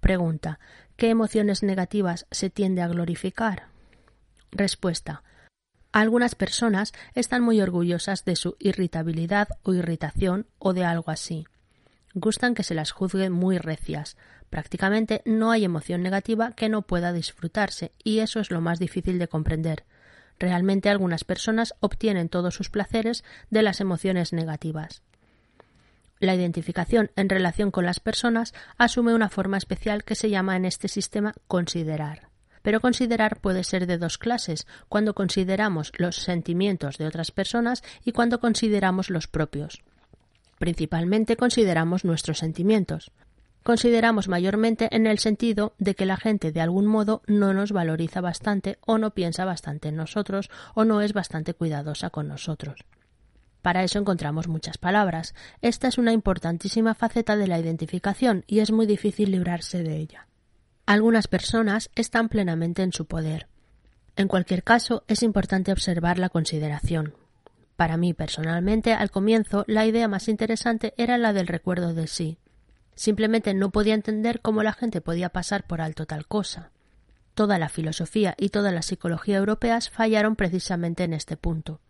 Pregunta. ¿Qué emociones negativas se tiende a glorificar? Respuesta. Algunas personas están muy orgullosas de su irritabilidad o irritación o de algo así. Gustan que se las juzgue muy recias, Prácticamente no hay emoción negativa que no pueda disfrutarse, y eso es lo más difícil de comprender. Realmente algunas personas obtienen todos sus placeres de las emociones negativas. La identificación en relación con las personas asume una forma especial que se llama en este sistema considerar. Pero considerar puede ser de dos clases, cuando consideramos los sentimientos de otras personas y cuando consideramos los propios. Principalmente consideramos nuestros sentimientos consideramos mayormente en el sentido de que la gente de algún modo no nos valoriza bastante o no piensa bastante en nosotros o no es bastante cuidadosa con nosotros. Para eso encontramos muchas palabras. Esta es una importantísima faceta de la identificación y es muy difícil librarse de ella. Algunas personas están plenamente en su poder. En cualquier caso, es importante observar la consideración. Para mí, personalmente, al comienzo, la idea más interesante era la del recuerdo de sí, Simplemente no podía entender cómo la gente podía pasar por alto tal cosa. Toda la filosofía y toda la psicología europeas fallaron precisamente en este punto.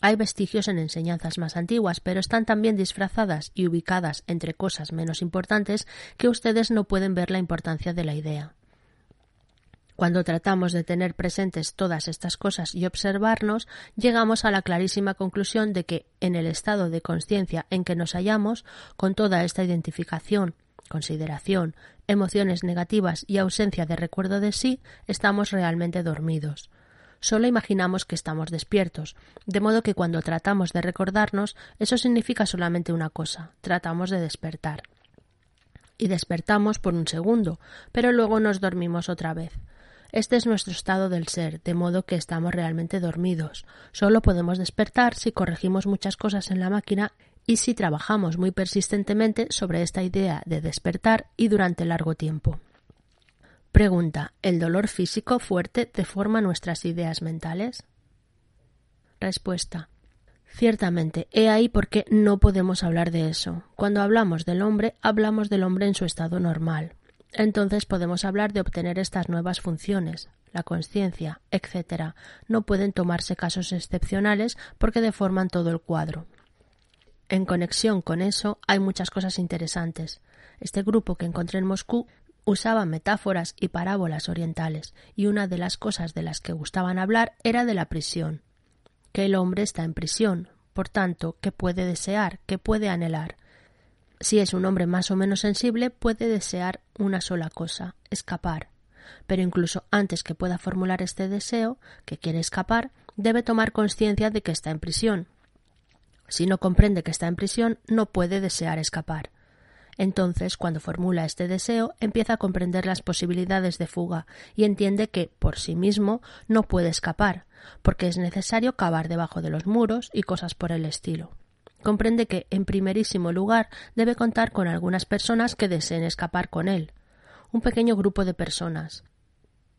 Hay vestigios en enseñanzas más antiguas, pero están tan bien disfrazadas y ubicadas entre cosas menos importantes que ustedes no pueden ver la importancia de la idea. Cuando tratamos de tener presentes todas estas cosas y observarnos, llegamos a la clarísima conclusión de que, en el estado de conciencia en que nos hallamos, con toda esta identificación, consideración, emociones negativas y ausencia de recuerdo de sí, estamos realmente dormidos. Solo imaginamos que estamos despiertos, de modo que cuando tratamos de recordarnos, eso significa solamente una cosa, tratamos de despertar. Y despertamos por un segundo, pero luego nos dormimos otra vez. Este es nuestro estado del ser, de modo que estamos realmente dormidos. Solo podemos despertar si corregimos muchas cosas en la máquina y si trabajamos muy persistentemente sobre esta idea de despertar y durante largo tiempo. Pregunta. ¿El dolor físico fuerte deforma nuestras ideas mentales? Respuesta. Ciertamente, he ahí por qué no podemos hablar de eso. Cuando hablamos del hombre, hablamos del hombre en su estado normal. Entonces podemos hablar de obtener estas nuevas funciones, la conciencia, etc. No pueden tomarse casos excepcionales porque deforman todo el cuadro. En conexión con eso hay muchas cosas interesantes. Este grupo que encontré en Moscú usaba metáforas y parábolas orientales, y una de las cosas de las que gustaban hablar era de la prisión, que el hombre está en prisión, por tanto, que puede desear, que puede anhelar, si es un hombre más o menos sensible, puede desear una sola cosa, escapar. Pero incluso antes que pueda formular este deseo, que quiere escapar, debe tomar conciencia de que está en prisión. Si no comprende que está en prisión, no puede desear escapar. Entonces, cuando formula este deseo, empieza a comprender las posibilidades de fuga y entiende que, por sí mismo, no puede escapar, porque es necesario cavar debajo de los muros y cosas por el estilo comprende que, en primerísimo lugar, debe contar con algunas personas que deseen escapar con él, un pequeño grupo de personas,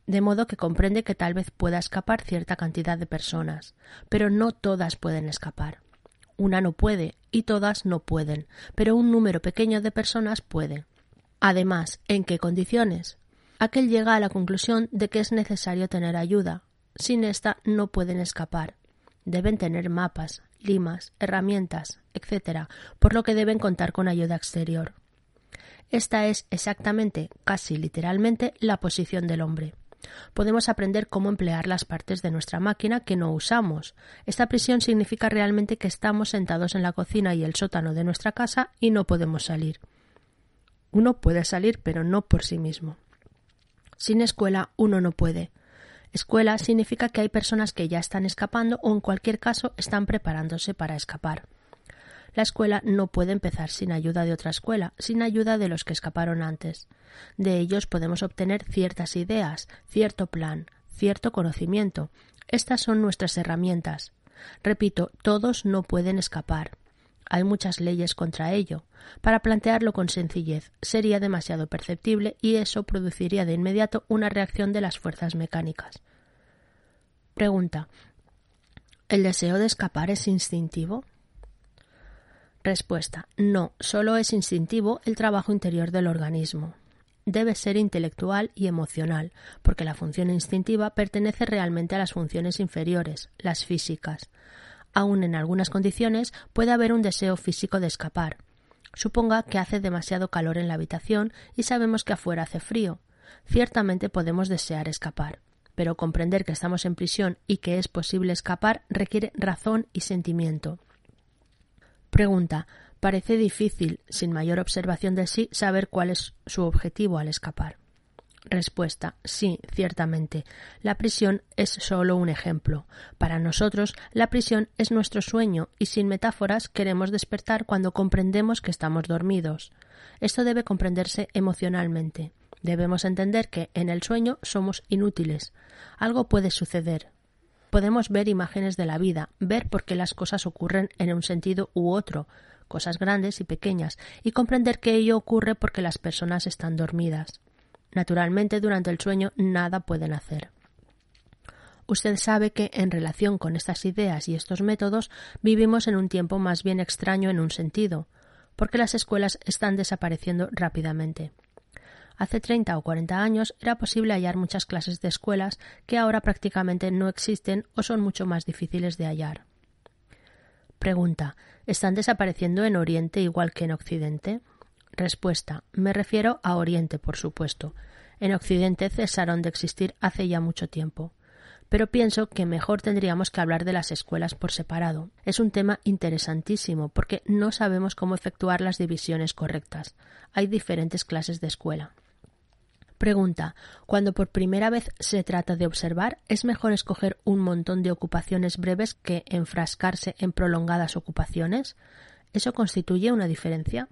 de modo que comprende que tal vez pueda escapar cierta cantidad de personas, pero no todas pueden escapar. Una no puede y todas no pueden, pero un número pequeño de personas puede. Además, ¿en qué condiciones? Aquel llega a la conclusión de que es necesario tener ayuda. Sin esta no pueden escapar. Deben tener mapas, limas, herramientas, etc., por lo que deben contar con ayuda exterior. Esta es exactamente, casi literalmente, la posición del hombre. Podemos aprender cómo emplear las partes de nuestra máquina que no usamos. Esta prisión significa realmente que estamos sentados en la cocina y el sótano de nuestra casa y no podemos salir. Uno puede salir, pero no por sí mismo. Sin escuela uno no puede. Escuela significa que hay personas que ya están escapando o en cualquier caso están preparándose para escapar. La escuela no puede empezar sin ayuda de otra escuela, sin ayuda de los que escaparon antes. De ellos podemos obtener ciertas ideas, cierto plan, cierto conocimiento. Estas son nuestras herramientas. Repito, todos no pueden escapar. Hay muchas leyes contra ello. Para plantearlo con sencillez sería demasiado perceptible y eso produciría de inmediato una reacción de las fuerzas mecánicas. Pregunta. ¿El deseo de escapar es instintivo? Respuesta. No, solo es instintivo el trabajo interior del organismo. Debe ser intelectual y emocional, porque la función instintiva pertenece realmente a las funciones inferiores, las físicas aun en algunas condiciones puede haber un deseo físico de escapar. Suponga que hace demasiado calor en la habitación y sabemos que afuera hace frío. Ciertamente podemos desear escapar, pero comprender que estamos en prisión y que es posible escapar requiere razón y sentimiento. Pregunta. Parece difícil, sin mayor observación de sí, saber cuál es su objetivo al escapar. Respuesta. Sí, ciertamente. La prisión es solo un ejemplo. Para nosotros, la prisión es nuestro sueño y sin metáforas queremos despertar cuando comprendemos que estamos dormidos. Esto debe comprenderse emocionalmente. Debemos entender que en el sueño somos inútiles. Algo puede suceder. Podemos ver imágenes de la vida, ver por qué las cosas ocurren en un sentido u otro, cosas grandes y pequeñas, y comprender que ello ocurre porque las personas están dormidas. Naturalmente, durante el sueño nada pueden hacer. Usted sabe que, en relación con estas ideas y estos métodos, vivimos en un tiempo más bien extraño en un sentido, porque las escuelas están desapareciendo rápidamente. Hace treinta o cuarenta años era posible hallar muchas clases de escuelas que ahora prácticamente no existen o son mucho más difíciles de hallar. Pregunta. ¿Están desapareciendo en Oriente igual que en Occidente? Respuesta. Me refiero a Oriente, por supuesto. En Occidente cesaron de existir hace ya mucho tiempo. Pero pienso que mejor tendríamos que hablar de las escuelas por separado. Es un tema interesantísimo porque no sabemos cómo efectuar las divisiones correctas. Hay diferentes clases de escuela. Pregunta. Cuando por primera vez se trata de observar, ¿es mejor escoger un montón de ocupaciones breves que enfrascarse en prolongadas ocupaciones? ¿Eso constituye una diferencia?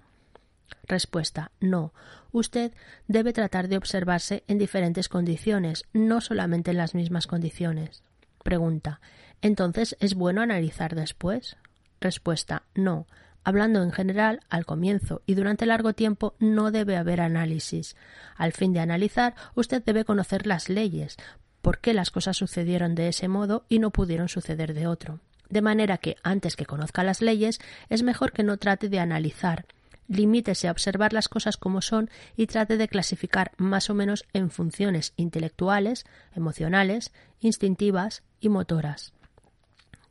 Respuesta. No. Usted debe tratar de observarse en diferentes condiciones, no solamente en las mismas condiciones. Pregunta. Entonces, ¿es bueno analizar después? Respuesta. No. Hablando en general, al comienzo y durante largo tiempo no debe haber análisis. Al fin de analizar, usted debe conocer las leyes, por qué las cosas sucedieron de ese modo y no pudieron suceder de otro. De manera que, antes que conozca las leyes, es mejor que no trate de analizar, limítese a observar las cosas como son y trate de clasificar más o menos en funciones intelectuales, emocionales, instintivas y motoras.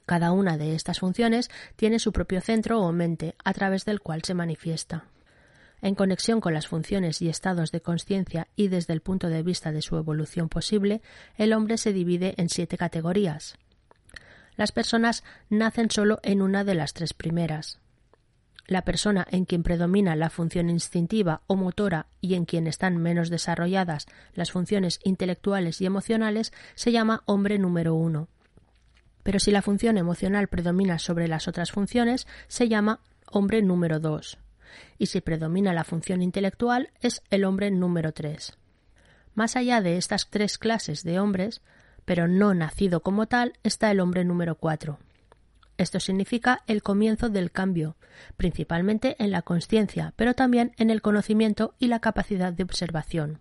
Cada una de estas funciones tiene su propio centro o mente a través del cual se manifiesta. En conexión con las funciones y estados de conciencia y desde el punto de vista de su evolución posible, el hombre se divide en siete categorías. Las personas nacen solo en una de las tres primeras. La persona en quien predomina la función instintiva o motora y en quien están menos desarrolladas las funciones intelectuales y emocionales se llama hombre número uno. Pero si la función emocional predomina sobre las otras funciones, se llama hombre número dos. Y si predomina la función intelectual, es el hombre número tres. Más allá de estas tres clases de hombres, pero no nacido como tal, está el hombre número cuatro. Esto significa el comienzo del cambio, principalmente en la conciencia, pero también en el conocimiento y la capacidad de observación.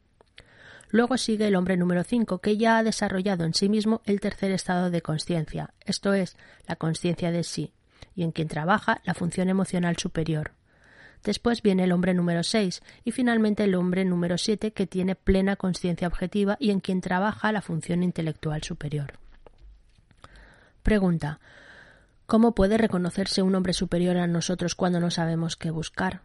Luego sigue el hombre número 5, que ya ha desarrollado en sí mismo el tercer estado de conciencia, esto es, la conciencia de sí, y en quien trabaja la función emocional superior. Después viene el hombre número 6 y finalmente el hombre número 7 que tiene plena conciencia objetiva y en quien trabaja la función intelectual superior. Pregunta ¿Cómo puede reconocerse un hombre superior a nosotros cuando no sabemos qué buscar?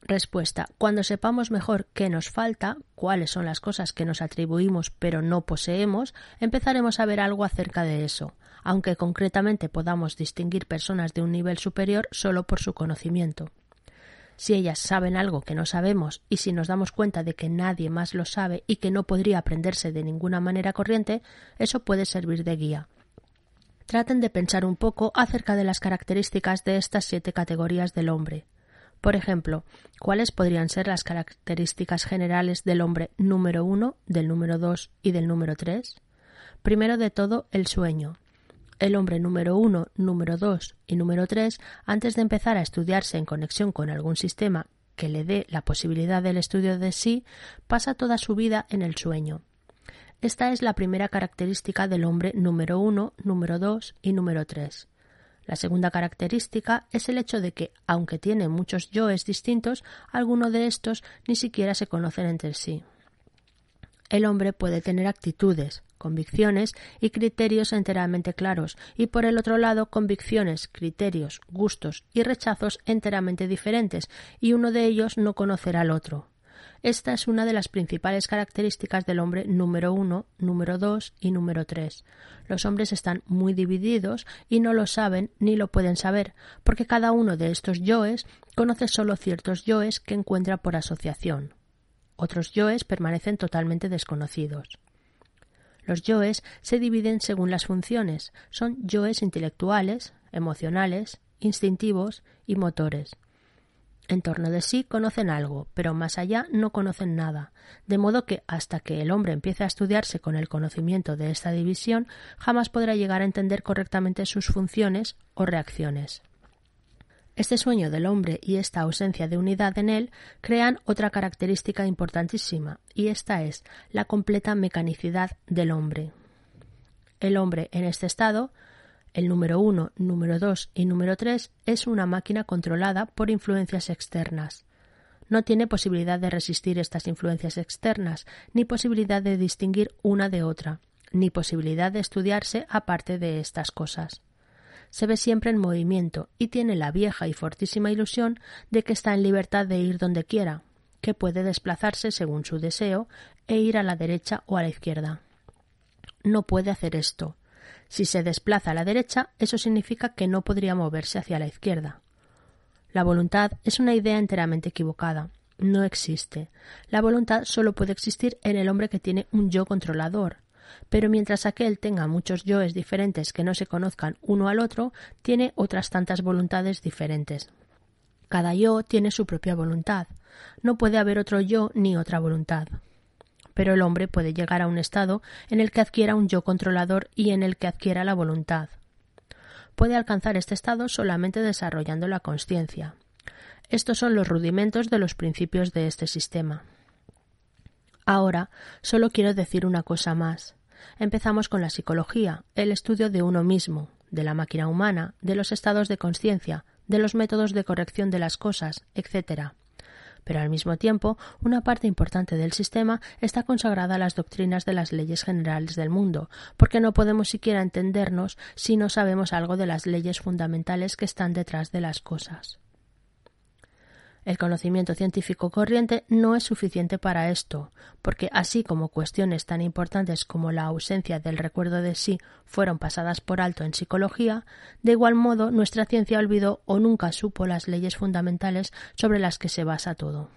Respuesta. Cuando sepamos mejor qué nos falta, cuáles son las cosas que nos atribuimos pero no poseemos, empezaremos a ver algo acerca de eso, aunque concretamente podamos distinguir personas de un nivel superior solo por su conocimiento. Si ellas saben algo que no sabemos y si nos damos cuenta de que nadie más lo sabe y que no podría aprenderse de ninguna manera corriente, eso puede servir de guía traten de pensar un poco acerca de las características de estas siete categorías del hombre. Por ejemplo, ¿cuáles podrían ser las características generales del hombre número uno, del número dos y del número tres? Primero de todo, el sueño. El hombre número uno, número dos y número tres, antes de empezar a estudiarse en conexión con algún sistema que le dé la posibilidad del estudio de sí, pasa toda su vida en el sueño. Esta es la primera característica del hombre número uno, número dos y número tres. La segunda característica es el hecho de que, aunque tiene muchos yoes distintos, algunos de estos ni siquiera se conocen entre sí. El hombre puede tener actitudes, convicciones y criterios enteramente claros, y por el otro lado convicciones, criterios, gustos y rechazos enteramente diferentes, y uno de ellos no conocerá al otro. Esta es una de las principales características del hombre número uno, número dos y número tres. Los hombres están muy divididos y no lo saben ni lo pueden saber, porque cada uno de estos yoes conoce solo ciertos yoes que encuentra por asociación. Otros yoes permanecen totalmente desconocidos. Los yoes se dividen según las funciones. Son yoes intelectuales, emocionales, instintivos y motores. En torno de sí conocen algo, pero más allá no conocen nada, de modo que hasta que el hombre empiece a estudiarse con el conocimiento de esta división, jamás podrá llegar a entender correctamente sus funciones o reacciones. Este sueño del hombre y esta ausencia de unidad en él crean otra característica importantísima, y esta es la completa mecanicidad del hombre. El hombre en este estado el número 1, número 2 y número 3 es una máquina controlada por influencias externas. No tiene posibilidad de resistir estas influencias externas, ni posibilidad de distinguir una de otra, ni posibilidad de estudiarse aparte de estas cosas. Se ve siempre en movimiento y tiene la vieja y fortísima ilusión de que está en libertad de ir donde quiera, que puede desplazarse según su deseo e ir a la derecha o a la izquierda. No puede hacer esto, si se desplaza a la derecha, eso significa que no podría moverse hacia la izquierda. La voluntad es una idea enteramente equivocada. No existe. La voluntad solo puede existir en el hombre que tiene un yo controlador. Pero mientras aquel tenga muchos yoes diferentes que no se conozcan uno al otro, tiene otras tantas voluntades diferentes. Cada yo tiene su propia voluntad. No puede haber otro yo ni otra voluntad. Pero el hombre puede llegar a un estado en el que adquiera un yo controlador y en el que adquiera la voluntad. Puede alcanzar este estado solamente desarrollando la conciencia. Estos son los rudimentos de los principios de este sistema. Ahora solo quiero decir una cosa más. Empezamos con la psicología, el estudio de uno mismo, de la máquina humana, de los estados de conciencia, de los métodos de corrección de las cosas, etc. Pero al mismo tiempo, una parte importante del sistema está consagrada a las doctrinas de las leyes generales del mundo, porque no podemos siquiera entendernos si no sabemos algo de las leyes fundamentales que están detrás de las cosas. El conocimiento científico corriente no es suficiente para esto, porque así como cuestiones tan importantes como la ausencia del recuerdo de sí fueron pasadas por alto en psicología, de igual modo nuestra ciencia olvidó o nunca supo las leyes fundamentales sobre las que se basa todo.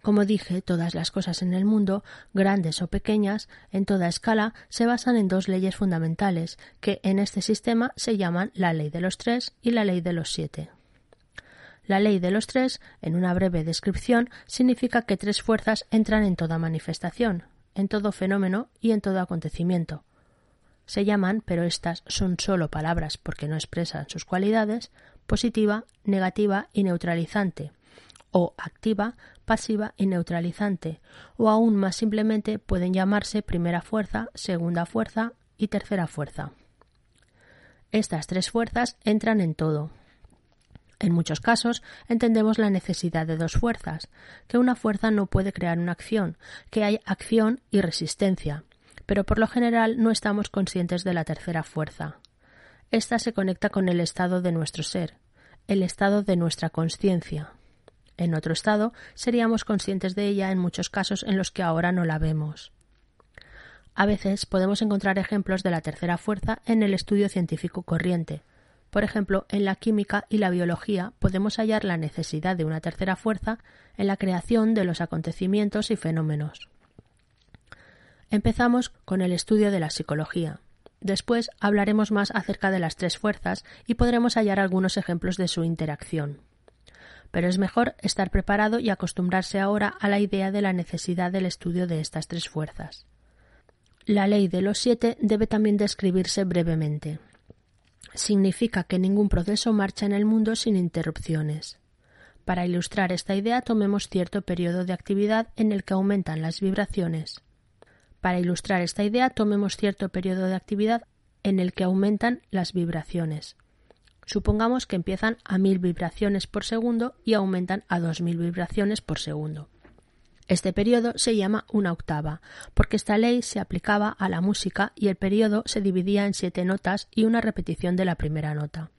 Como dije, todas las cosas en el mundo, grandes o pequeñas, en toda escala, se basan en dos leyes fundamentales, que en este sistema se llaman la ley de los tres y la ley de los siete. La ley de los tres, en una breve descripción, significa que tres fuerzas entran en toda manifestación, en todo fenómeno y en todo acontecimiento. Se llaman, pero estas son sólo palabras porque no expresan sus cualidades, positiva, negativa y neutralizante, o activa, pasiva y neutralizante, o aún más simplemente pueden llamarse primera fuerza, segunda fuerza y tercera fuerza. Estas tres fuerzas entran en todo, en muchos casos entendemos la necesidad de dos fuerzas, que una fuerza no puede crear una acción, que hay acción y resistencia, pero por lo general no estamos conscientes de la tercera fuerza. Esta se conecta con el estado de nuestro ser, el estado de nuestra conciencia. En otro estado seríamos conscientes de ella en muchos casos en los que ahora no la vemos. A veces podemos encontrar ejemplos de la tercera fuerza en el estudio científico corriente, por ejemplo, en la química y la biología podemos hallar la necesidad de una tercera fuerza en la creación de los acontecimientos y fenómenos. Empezamos con el estudio de la psicología. Después hablaremos más acerca de las tres fuerzas y podremos hallar algunos ejemplos de su interacción. Pero es mejor estar preparado y acostumbrarse ahora a la idea de la necesidad del estudio de estas tres fuerzas. La ley de los siete debe también describirse brevemente significa que ningún proceso marcha en el mundo sin interrupciones. Para ilustrar esta idea tomemos cierto periodo de actividad en el que aumentan las vibraciones. Para ilustrar esta idea tomemos cierto periodo de actividad en el que aumentan las vibraciones. Supongamos que empiezan a mil vibraciones por segundo y aumentan a dos mil vibraciones por segundo. Este periodo se llama una octava, porque esta ley se aplicaba a la música y el periodo se dividía en siete notas y una repetición de la primera nota.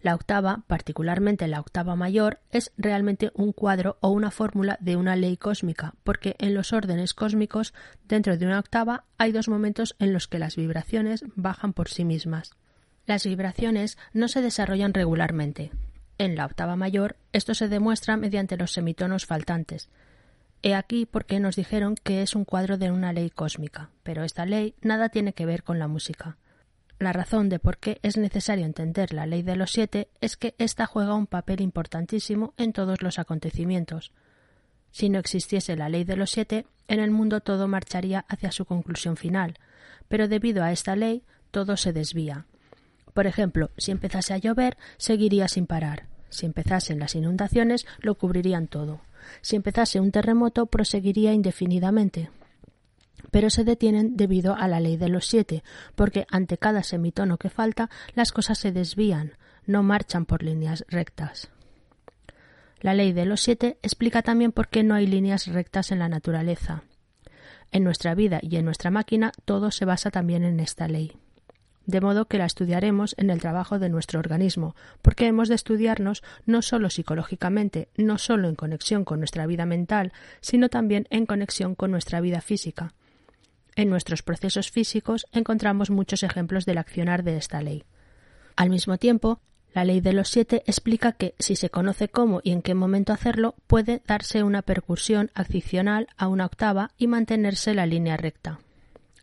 La octava, particularmente la octava mayor, es realmente un cuadro o una fórmula de una ley cósmica, porque en los órdenes cósmicos, dentro de una octava, hay dos momentos en los que las vibraciones bajan por sí mismas. Las vibraciones no se desarrollan regularmente. En la octava mayor, esto se demuestra mediante los semitonos faltantes, He aquí por qué nos dijeron que es un cuadro de una ley cósmica, pero esta ley nada tiene que ver con la música. La razón de por qué es necesario entender la ley de los siete es que ésta juega un papel importantísimo en todos los acontecimientos. Si no existiese la ley de los siete, en el mundo todo marcharía hacia su conclusión final, pero debido a esta ley todo se desvía. Por ejemplo, si empezase a llover, seguiría sin parar. Si empezasen las inundaciones, lo cubrirían todo. Si empezase un terremoto, proseguiría indefinidamente. Pero se detienen debido a la ley de los siete, porque ante cada semitono que falta, las cosas se desvían, no marchan por líneas rectas. La ley de los siete explica también por qué no hay líneas rectas en la naturaleza. En nuestra vida y en nuestra máquina todo se basa también en esta ley de modo que la estudiaremos en el trabajo de nuestro organismo, porque hemos de estudiarnos no solo psicológicamente, no solo en conexión con nuestra vida mental, sino también en conexión con nuestra vida física. En nuestros procesos físicos encontramos muchos ejemplos del accionar de esta ley. Al mismo tiempo, la ley de los siete explica que, si se conoce cómo y en qué momento hacerlo, puede darse una percusión adicional a una octava y mantenerse la línea recta.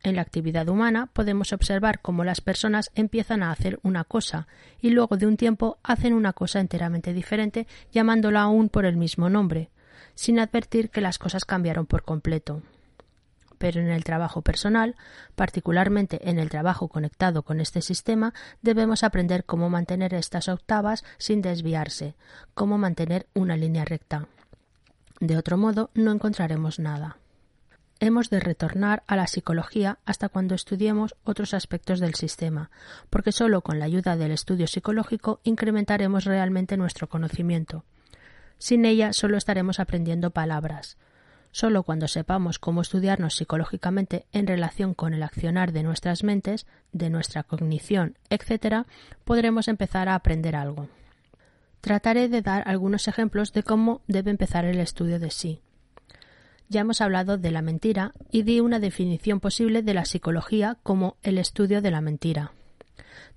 En la actividad humana podemos observar cómo las personas empiezan a hacer una cosa y luego de un tiempo hacen una cosa enteramente diferente llamándola aún por el mismo nombre, sin advertir que las cosas cambiaron por completo. Pero en el trabajo personal, particularmente en el trabajo conectado con este sistema, debemos aprender cómo mantener estas octavas sin desviarse, cómo mantener una línea recta. De otro modo, no encontraremos nada hemos de retornar a la psicología hasta cuando estudiemos otros aspectos del sistema, porque solo con la ayuda del estudio psicológico incrementaremos realmente nuestro conocimiento. Sin ella solo estaremos aprendiendo palabras. Solo cuando sepamos cómo estudiarnos psicológicamente en relación con el accionar de nuestras mentes, de nuestra cognición, etc., podremos empezar a aprender algo. Trataré de dar algunos ejemplos de cómo debe empezar el estudio de sí. Ya hemos hablado de la mentira y di una definición posible de la psicología como el estudio de la mentira.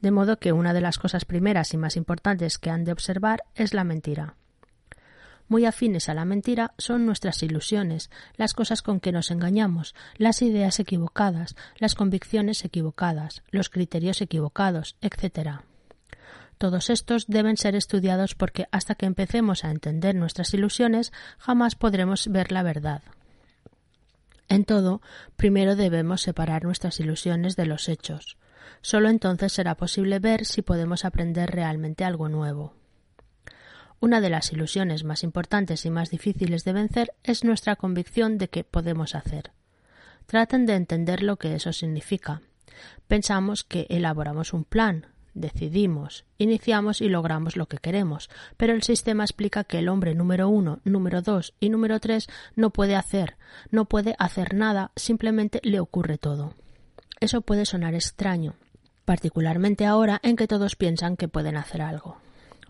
De modo que una de las cosas primeras y más importantes que han de observar es la mentira. Muy afines a la mentira son nuestras ilusiones, las cosas con que nos engañamos, las ideas equivocadas, las convicciones equivocadas, los criterios equivocados, etc. Todos estos deben ser estudiados porque hasta que empecemos a entender nuestras ilusiones jamás podremos ver la verdad. En todo, primero debemos separar nuestras ilusiones de los hechos. Solo entonces será posible ver si podemos aprender realmente algo nuevo. Una de las ilusiones más importantes y más difíciles de vencer es nuestra convicción de que podemos hacer. Traten de entender lo que eso significa. Pensamos que elaboramos un plan, decidimos, iniciamos y logramos lo que queremos, pero el sistema explica que el hombre número uno, número dos y número tres no puede hacer, no puede hacer nada, simplemente le ocurre todo. Eso puede sonar extraño, particularmente ahora en que todos piensan que pueden hacer algo.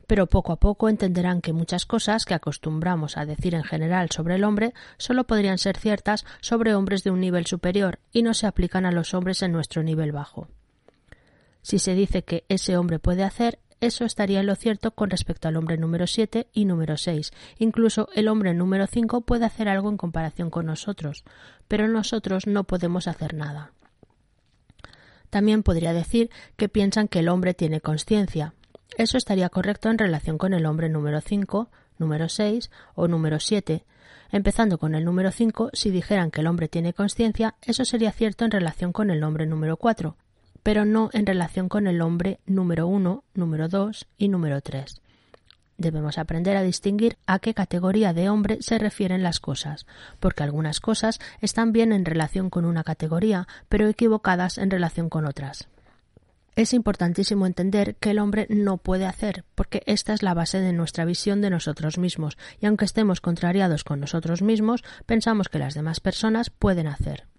Pero poco a poco entenderán que muchas cosas que acostumbramos a decir en general sobre el hombre solo podrían ser ciertas sobre hombres de un nivel superior y no se aplican a los hombres en nuestro nivel bajo. Si se dice que ese hombre puede hacer, eso estaría en lo cierto con respecto al hombre número 7 y número 6. Incluso el hombre número 5 puede hacer algo en comparación con nosotros, pero nosotros no podemos hacer nada. También podría decir que piensan que el hombre tiene conciencia. Eso estaría correcto en relación con el hombre número 5, número 6 o número 7. Empezando con el número 5, si dijeran que el hombre tiene conciencia, eso sería cierto en relación con el hombre número 4, pero no en relación con el hombre número uno, número dos y número tres. Debemos aprender a distinguir a qué categoría de hombre se refieren las cosas, porque algunas cosas están bien en relación con una categoría, pero equivocadas en relación con otras. Es importantísimo entender que el hombre no puede hacer, porque esta es la base de nuestra visión de nosotros mismos, y aunque estemos contrariados con nosotros mismos, pensamos que las demás personas pueden hacer.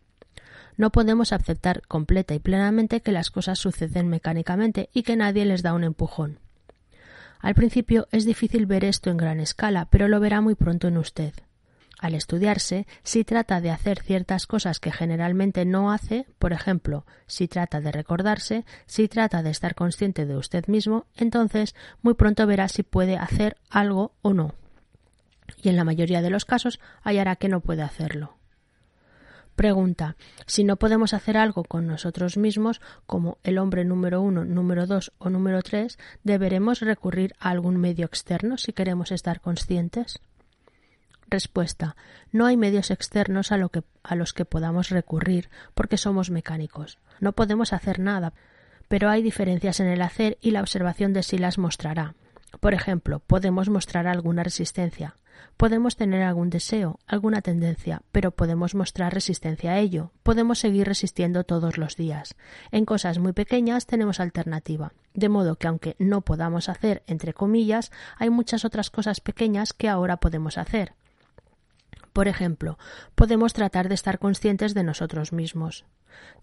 No podemos aceptar completa y plenamente que las cosas suceden mecánicamente y que nadie les da un empujón. Al principio es difícil ver esto en gran escala, pero lo verá muy pronto en usted. Al estudiarse, si trata de hacer ciertas cosas que generalmente no hace, por ejemplo, si trata de recordarse, si trata de estar consciente de usted mismo, entonces muy pronto verá si puede hacer algo o no. Y en la mayoría de los casos hallará que no puede hacerlo. Pregunta si no podemos hacer algo con nosotros mismos, como el hombre número uno, número dos o número tres, ¿deberemos recurrir a algún medio externo si queremos estar conscientes? Respuesta. No hay medios externos a, a los que podamos recurrir porque somos mecánicos. No podemos hacer nada, pero hay diferencias en el hacer y la observación de sí las mostrará. Por ejemplo, podemos mostrar alguna resistencia, Podemos tener algún deseo, alguna tendencia, pero podemos mostrar resistencia a ello. Podemos seguir resistiendo todos los días. En cosas muy pequeñas tenemos alternativa. De modo que aunque no podamos hacer, entre comillas, hay muchas otras cosas pequeñas que ahora podemos hacer. Por ejemplo, podemos tratar de estar conscientes de nosotros mismos.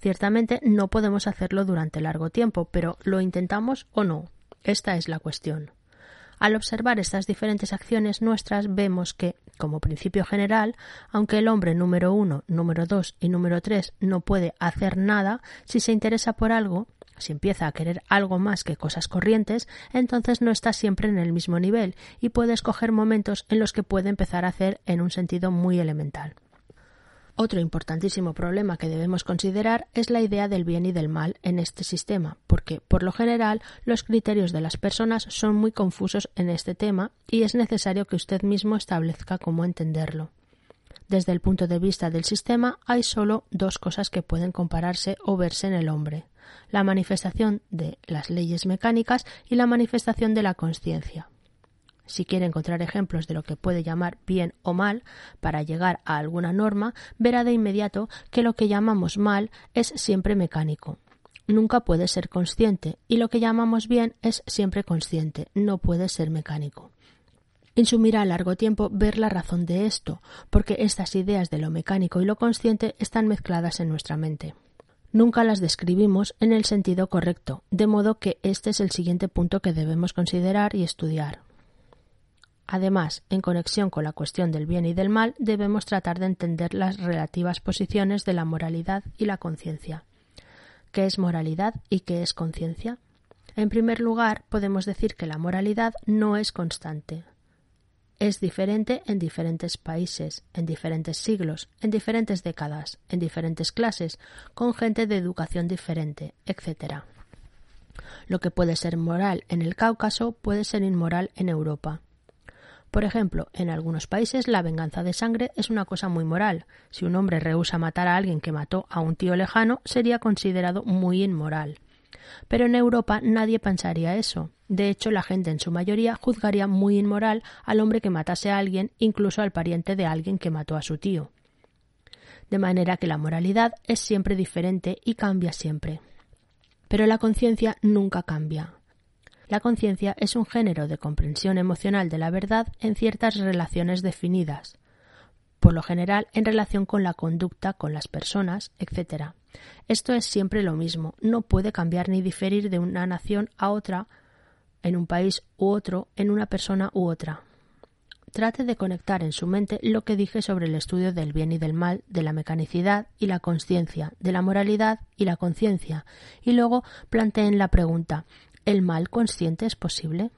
Ciertamente no podemos hacerlo durante largo tiempo, pero ¿lo intentamos o no? Esta es la cuestión. Al observar estas diferentes acciones nuestras vemos que, como principio general, aunque el hombre número uno, número dos y número tres no puede hacer nada, si se interesa por algo, si empieza a querer algo más que cosas corrientes, entonces no está siempre en el mismo nivel y puede escoger momentos en los que puede empezar a hacer en un sentido muy elemental. Otro importantísimo problema que debemos considerar es la idea del bien y del mal en este sistema, porque, por lo general, los criterios de las personas son muy confusos en este tema y es necesario que usted mismo establezca cómo entenderlo. Desde el punto de vista del sistema hay solo dos cosas que pueden compararse o verse en el hombre la manifestación de las leyes mecánicas y la manifestación de la conciencia si quiere encontrar ejemplos de lo que puede llamar bien o mal para llegar a alguna norma, verá de inmediato que lo que llamamos mal es siempre mecánico. Nunca puede ser consciente y lo que llamamos bien es siempre consciente, no puede ser mecánico. Insumirá a largo tiempo ver la razón de esto, porque estas ideas de lo mecánico y lo consciente están mezcladas en nuestra mente. Nunca las describimos en el sentido correcto, de modo que este es el siguiente punto que debemos considerar y estudiar. Además, en conexión con la cuestión del bien y del mal, debemos tratar de entender las relativas posiciones de la moralidad y la conciencia. ¿Qué es moralidad y qué es conciencia? En primer lugar, podemos decir que la moralidad no es constante. Es diferente en diferentes países, en diferentes siglos, en diferentes décadas, en diferentes clases, con gente de educación diferente, etc. Lo que puede ser moral en el Cáucaso puede ser inmoral en Europa. Por ejemplo, en algunos países la venganza de sangre es una cosa muy moral. Si un hombre rehúsa matar a alguien que mató a un tío lejano, sería considerado muy inmoral. Pero en Europa nadie pensaría eso. De hecho, la gente en su mayoría juzgaría muy inmoral al hombre que matase a alguien, incluso al pariente de alguien que mató a su tío. De manera que la moralidad es siempre diferente y cambia siempre. Pero la conciencia nunca cambia. La conciencia es un género de comprensión emocional de la verdad en ciertas relaciones definidas, por lo general en relación con la conducta, con las personas, etc. Esto es siempre lo mismo, no puede cambiar ni diferir de una nación a otra, en un país u otro, en una persona u otra. Trate de conectar en su mente lo que dije sobre el estudio del bien y del mal, de la mecanicidad y la conciencia, de la moralidad y la conciencia, y luego planteen la pregunta ¿El mal consciente es posible?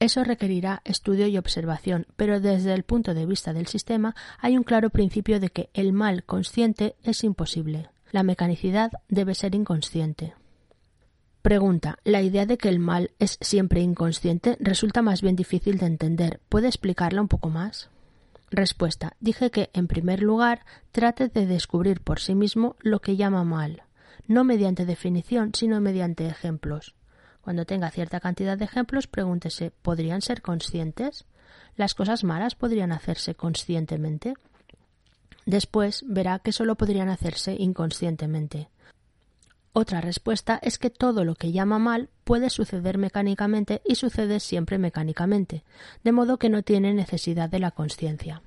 Eso requerirá estudio y observación, pero desde el punto de vista del sistema hay un claro principio de que el mal consciente es imposible. La mecanicidad debe ser inconsciente. Pregunta. La idea de que el mal es siempre inconsciente resulta más bien difícil de entender. ¿Puede explicarla un poco más? Respuesta. Dije que, en primer lugar, trate de descubrir por sí mismo lo que llama mal, no mediante definición, sino mediante ejemplos. Cuando tenga cierta cantidad de ejemplos, pregúntese ¿podrían ser conscientes? ¿Las cosas malas podrían hacerse conscientemente? Después verá que solo podrían hacerse inconscientemente. Otra respuesta es que todo lo que llama mal puede suceder mecánicamente y sucede siempre mecánicamente, de modo que no tiene necesidad de la conciencia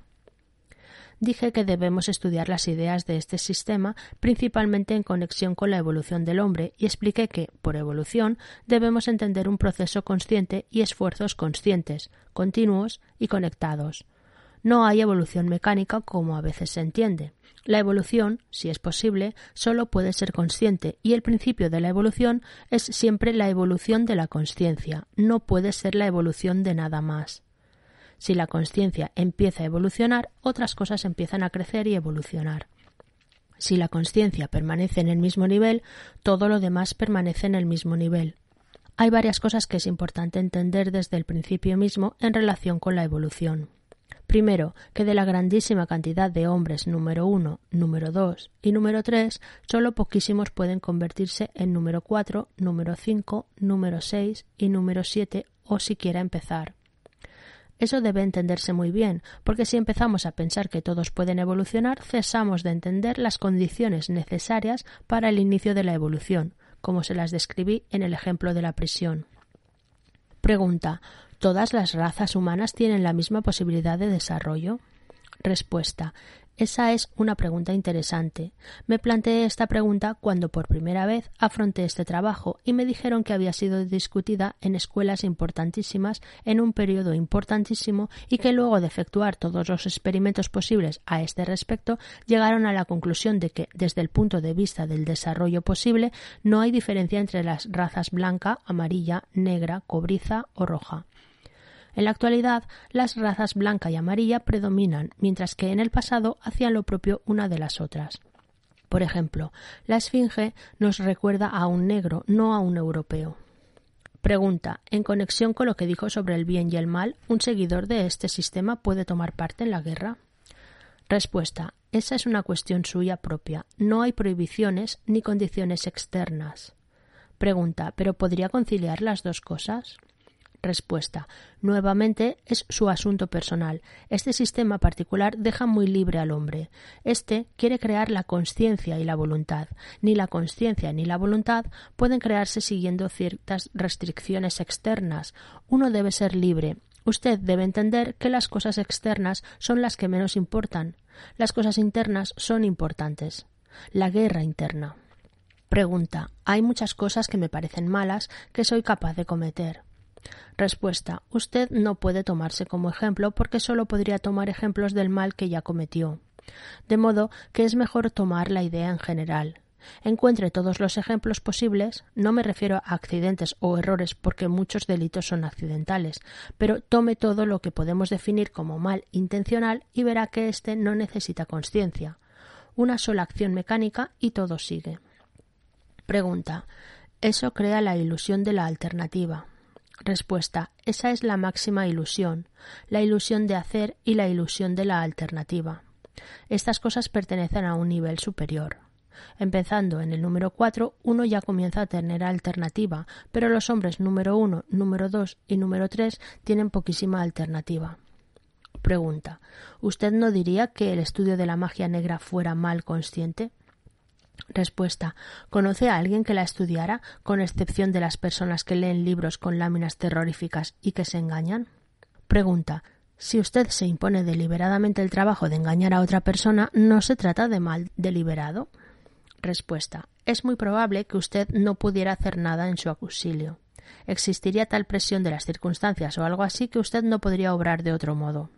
dije que debemos estudiar las ideas de este sistema principalmente en conexión con la evolución del hombre y expliqué que, por evolución, debemos entender un proceso consciente y esfuerzos conscientes, continuos y conectados. No hay evolución mecánica como a veces se entiende. La evolución, si es posible, solo puede ser consciente y el principio de la evolución es siempre la evolución de la conciencia, no puede ser la evolución de nada más. Si la conciencia empieza a evolucionar, otras cosas empiezan a crecer y evolucionar. Si la conciencia permanece en el mismo nivel, todo lo demás permanece en el mismo nivel. Hay varias cosas que es importante entender desde el principio mismo en relación con la evolución. Primero, que de la grandísima cantidad de hombres número uno, número dos y número tres, solo poquísimos pueden convertirse en número cuatro, número cinco, número seis y número siete o siquiera empezar. Eso debe entenderse muy bien, porque si empezamos a pensar que todos pueden evolucionar, cesamos de entender las condiciones necesarias para el inicio de la evolución, como se las describí en el ejemplo de la prisión. Pregunta ¿Todas las razas humanas tienen la misma posibilidad de desarrollo? Respuesta esa es una pregunta interesante. Me planteé esta pregunta cuando por primera vez afronté este trabajo y me dijeron que había sido discutida en escuelas importantísimas en un periodo importantísimo y que luego de efectuar todos los experimentos posibles a este respecto llegaron a la conclusión de que desde el punto de vista del desarrollo posible no hay diferencia entre las razas blanca, amarilla, negra, cobriza o roja. En la actualidad, las razas blanca y amarilla predominan, mientras que en el pasado hacían lo propio una de las otras. Por ejemplo, la esfinge nos recuerda a un negro, no a un europeo. Pregunta. En conexión con lo que dijo sobre el bien y el mal, ¿un seguidor de este sistema puede tomar parte en la guerra? Respuesta. Esa es una cuestión suya propia. No hay prohibiciones ni condiciones externas. Pregunta. ¿Pero podría conciliar las dos cosas? Respuesta. Nuevamente es su asunto personal. Este sistema particular deja muy libre al hombre. Este quiere crear la conciencia y la voluntad. Ni la conciencia ni la voluntad pueden crearse siguiendo ciertas restricciones externas. Uno debe ser libre. Usted debe entender que las cosas externas son las que menos importan. Las cosas internas son importantes. La guerra interna. Pregunta. Hay muchas cosas que me parecen malas que soy capaz de cometer. Respuesta. Usted no puede tomarse como ejemplo porque solo podría tomar ejemplos del mal que ya cometió. De modo que es mejor tomar la idea en general. Encuentre todos los ejemplos posibles, no me refiero a accidentes o errores porque muchos delitos son accidentales, pero tome todo lo que podemos definir como mal intencional y verá que éste no necesita conciencia. Una sola acción mecánica y todo sigue. Pregunta. Eso crea la ilusión de la alternativa. Respuesta. Esa es la máxima ilusión, la ilusión de hacer y la ilusión de la alternativa. Estas cosas pertenecen a un nivel superior. Empezando en el número 4, uno ya comienza a tener alternativa, pero los hombres número 1, número 2 y número 3 tienen poquísima alternativa. Pregunta. ¿Usted no diría que el estudio de la magia negra fuera mal consciente? Respuesta. ¿Conoce a alguien que la estudiara, con excepción de las personas que leen libros con láminas terroríficas y que se engañan? Pregunta. Si usted se impone deliberadamente el trabajo de engañar a otra persona, ¿no se trata de mal deliberado? Respuesta. Es muy probable que usted no pudiera hacer nada en su auxilio. Existiría tal presión de las circunstancias o algo así que usted no podría obrar de otro modo.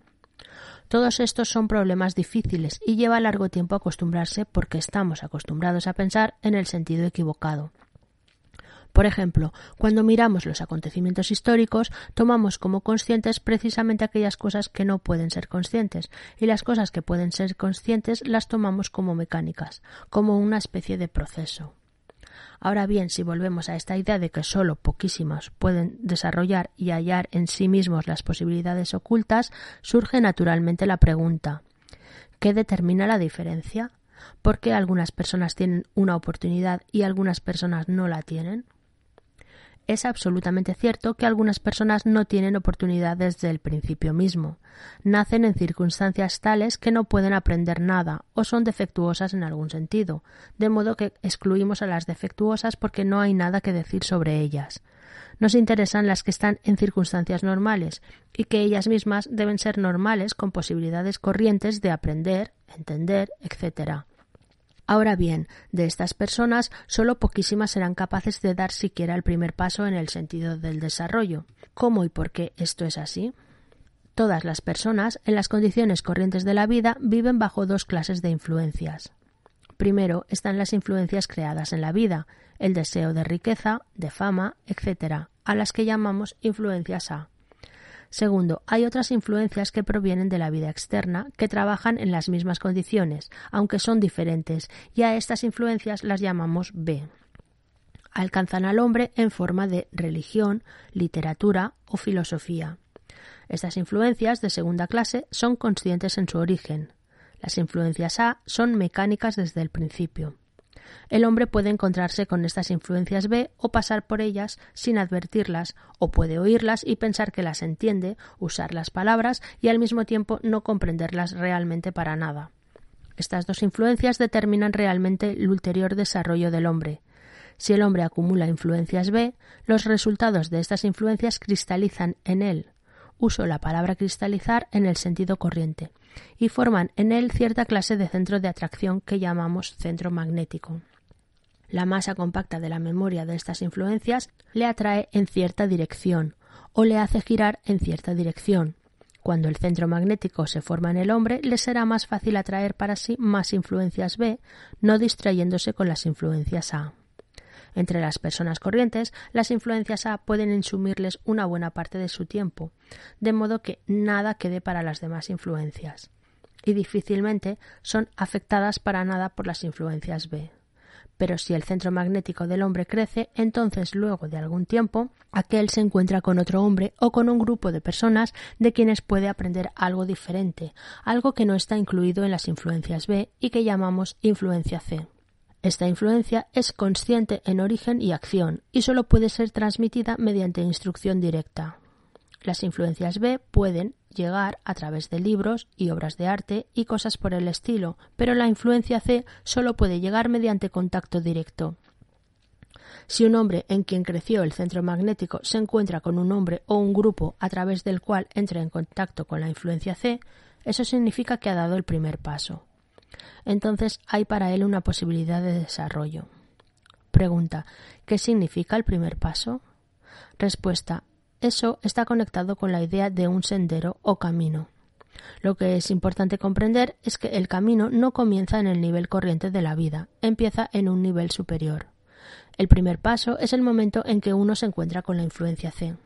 Todos estos son problemas difíciles y lleva largo tiempo acostumbrarse porque estamos acostumbrados a pensar en el sentido equivocado. Por ejemplo, cuando miramos los acontecimientos históricos, tomamos como conscientes precisamente aquellas cosas que no pueden ser conscientes, y las cosas que pueden ser conscientes las tomamos como mecánicas, como una especie de proceso. Ahora bien, si volvemos a esta idea de que solo poquísimas pueden desarrollar y hallar en sí mismos las posibilidades ocultas, surge naturalmente la pregunta ¿qué determina la diferencia? ¿Por qué algunas personas tienen una oportunidad y algunas personas no la tienen? Es absolutamente cierto que algunas personas no tienen oportunidad desde el principio mismo. Nacen en circunstancias tales que no pueden aprender nada o son defectuosas en algún sentido, de modo que excluimos a las defectuosas porque no hay nada que decir sobre ellas. Nos interesan las que están en circunstancias normales y que ellas mismas deben ser normales con posibilidades corrientes de aprender, entender, etc. Ahora bien, de estas personas solo poquísimas serán capaces de dar siquiera el primer paso en el sentido del desarrollo. ¿Cómo y por qué esto es así? Todas las personas, en las condiciones corrientes de la vida, viven bajo dos clases de influencias. Primero están las influencias creadas en la vida, el deseo de riqueza, de fama, etc., a las que llamamos influencias A. Segundo, hay otras influencias que provienen de la vida externa, que trabajan en las mismas condiciones, aunque son diferentes, y a estas influencias las llamamos B. Alcanzan al hombre en forma de religión, literatura o filosofía. Estas influencias de segunda clase son conscientes en su origen. Las influencias A son mecánicas desde el principio. El hombre puede encontrarse con estas influencias B o pasar por ellas sin advertirlas, o puede oírlas y pensar que las entiende, usar las palabras y al mismo tiempo no comprenderlas realmente para nada. Estas dos influencias determinan realmente el ulterior desarrollo del hombre. Si el hombre acumula influencias B, los resultados de estas influencias cristalizan en él. Uso la palabra cristalizar en el sentido corriente y forman en él cierta clase de centro de atracción que llamamos centro magnético. La masa compacta de la memoria de estas influencias le atrae en cierta dirección o le hace girar en cierta dirección. Cuando el centro magnético se forma en el hombre, le será más fácil atraer para sí más influencias B, no distrayéndose con las influencias A. Entre las personas corrientes, las influencias A pueden insumirles una buena parte de su tiempo, de modo que nada quede para las demás influencias, y difícilmente son afectadas para nada por las influencias B. Pero si el centro magnético del hombre crece, entonces luego de algún tiempo, aquel se encuentra con otro hombre o con un grupo de personas de quienes puede aprender algo diferente, algo que no está incluido en las influencias B y que llamamos influencia C. Esta influencia es consciente en origen y acción y solo puede ser transmitida mediante instrucción directa. Las influencias B pueden llegar a través de libros y obras de arte y cosas por el estilo, pero la influencia C solo puede llegar mediante contacto directo. Si un hombre en quien creció el centro magnético se encuentra con un hombre o un grupo a través del cual entra en contacto con la influencia C, eso significa que ha dado el primer paso entonces hay para él una posibilidad de desarrollo. Pregunta ¿Qué significa el primer paso? Respuesta Eso está conectado con la idea de un sendero o camino. Lo que es importante comprender es que el camino no comienza en el nivel corriente de la vida, empieza en un nivel superior. El primer paso es el momento en que uno se encuentra con la influencia C.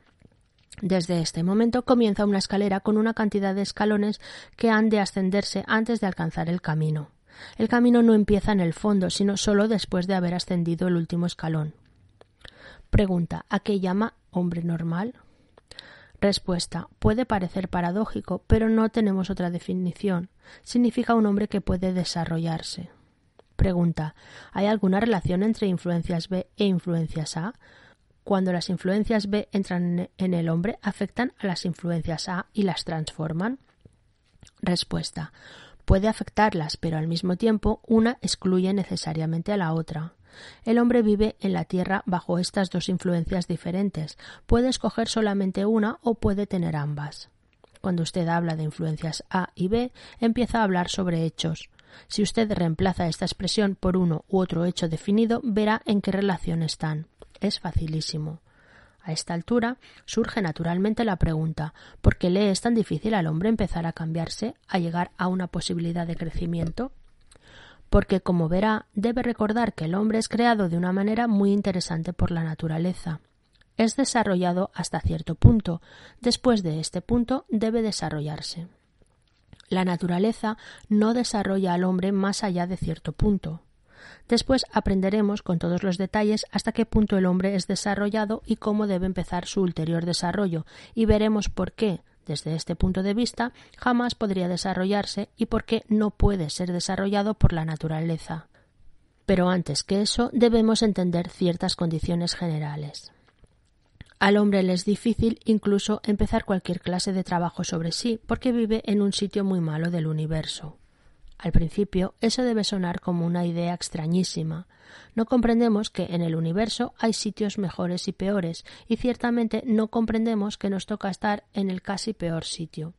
Desde este momento comienza una escalera con una cantidad de escalones que han de ascenderse antes de alcanzar el camino. El camino no empieza en el fondo, sino solo después de haber ascendido el último escalón. Pregunta ¿A qué llama hombre normal? Respuesta Puede parecer paradójico, pero no tenemos otra definición. Significa un hombre que puede desarrollarse. Pregunta ¿Hay alguna relación entre influencias B e influencias A? Cuando las influencias B entran en el hombre, afectan a las influencias A y las transforman. Respuesta puede afectarlas, pero al mismo tiempo una excluye necesariamente a la otra. El hombre vive en la Tierra bajo estas dos influencias diferentes. Puede escoger solamente una o puede tener ambas. Cuando usted habla de influencias A y B, empieza a hablar sobre hechos. Si usted reemplaza esta expresión por uno u otro hecho definido, verá en qué relación están. Es facilísimo. A esta altura surge naturalmente la pregunta ¿por qué le es tan difícil al hombre empezar a cambiarse, a llegar a una posibilidad de crecimiento? Porque, como verá, debe recordar que el hombre es creado de una manera muy interesante por la naturaleza. Es desarrollado hasta cierto punto. Después de este punto debe desarrollarse. La naturaleza no desarrolla al hombre más allá de cierto punto. Después aprenderemos con todos los detalles hasta qué punto el hombre es desarrollado y cómo debe empezar su ulterior desarrollo, y veremos por qué, desde este punto de vista, jamás podría desarrollarse y por qué no puede ser desarrollado por la naturaleza. Pero antes que eso debemos entender ciertas condiciones generales. Al hombre le es difícil incluso empezar cualquier clase de trabajo sobre sí porque vive en un sitio muy malo del universo. Al principio eso debe sonar como una idea extrañísima. No comprendemos que en el universo hay sitios mejores y peores, y ciertamente no comprendemos que nos toca estar en el casi peor sitio.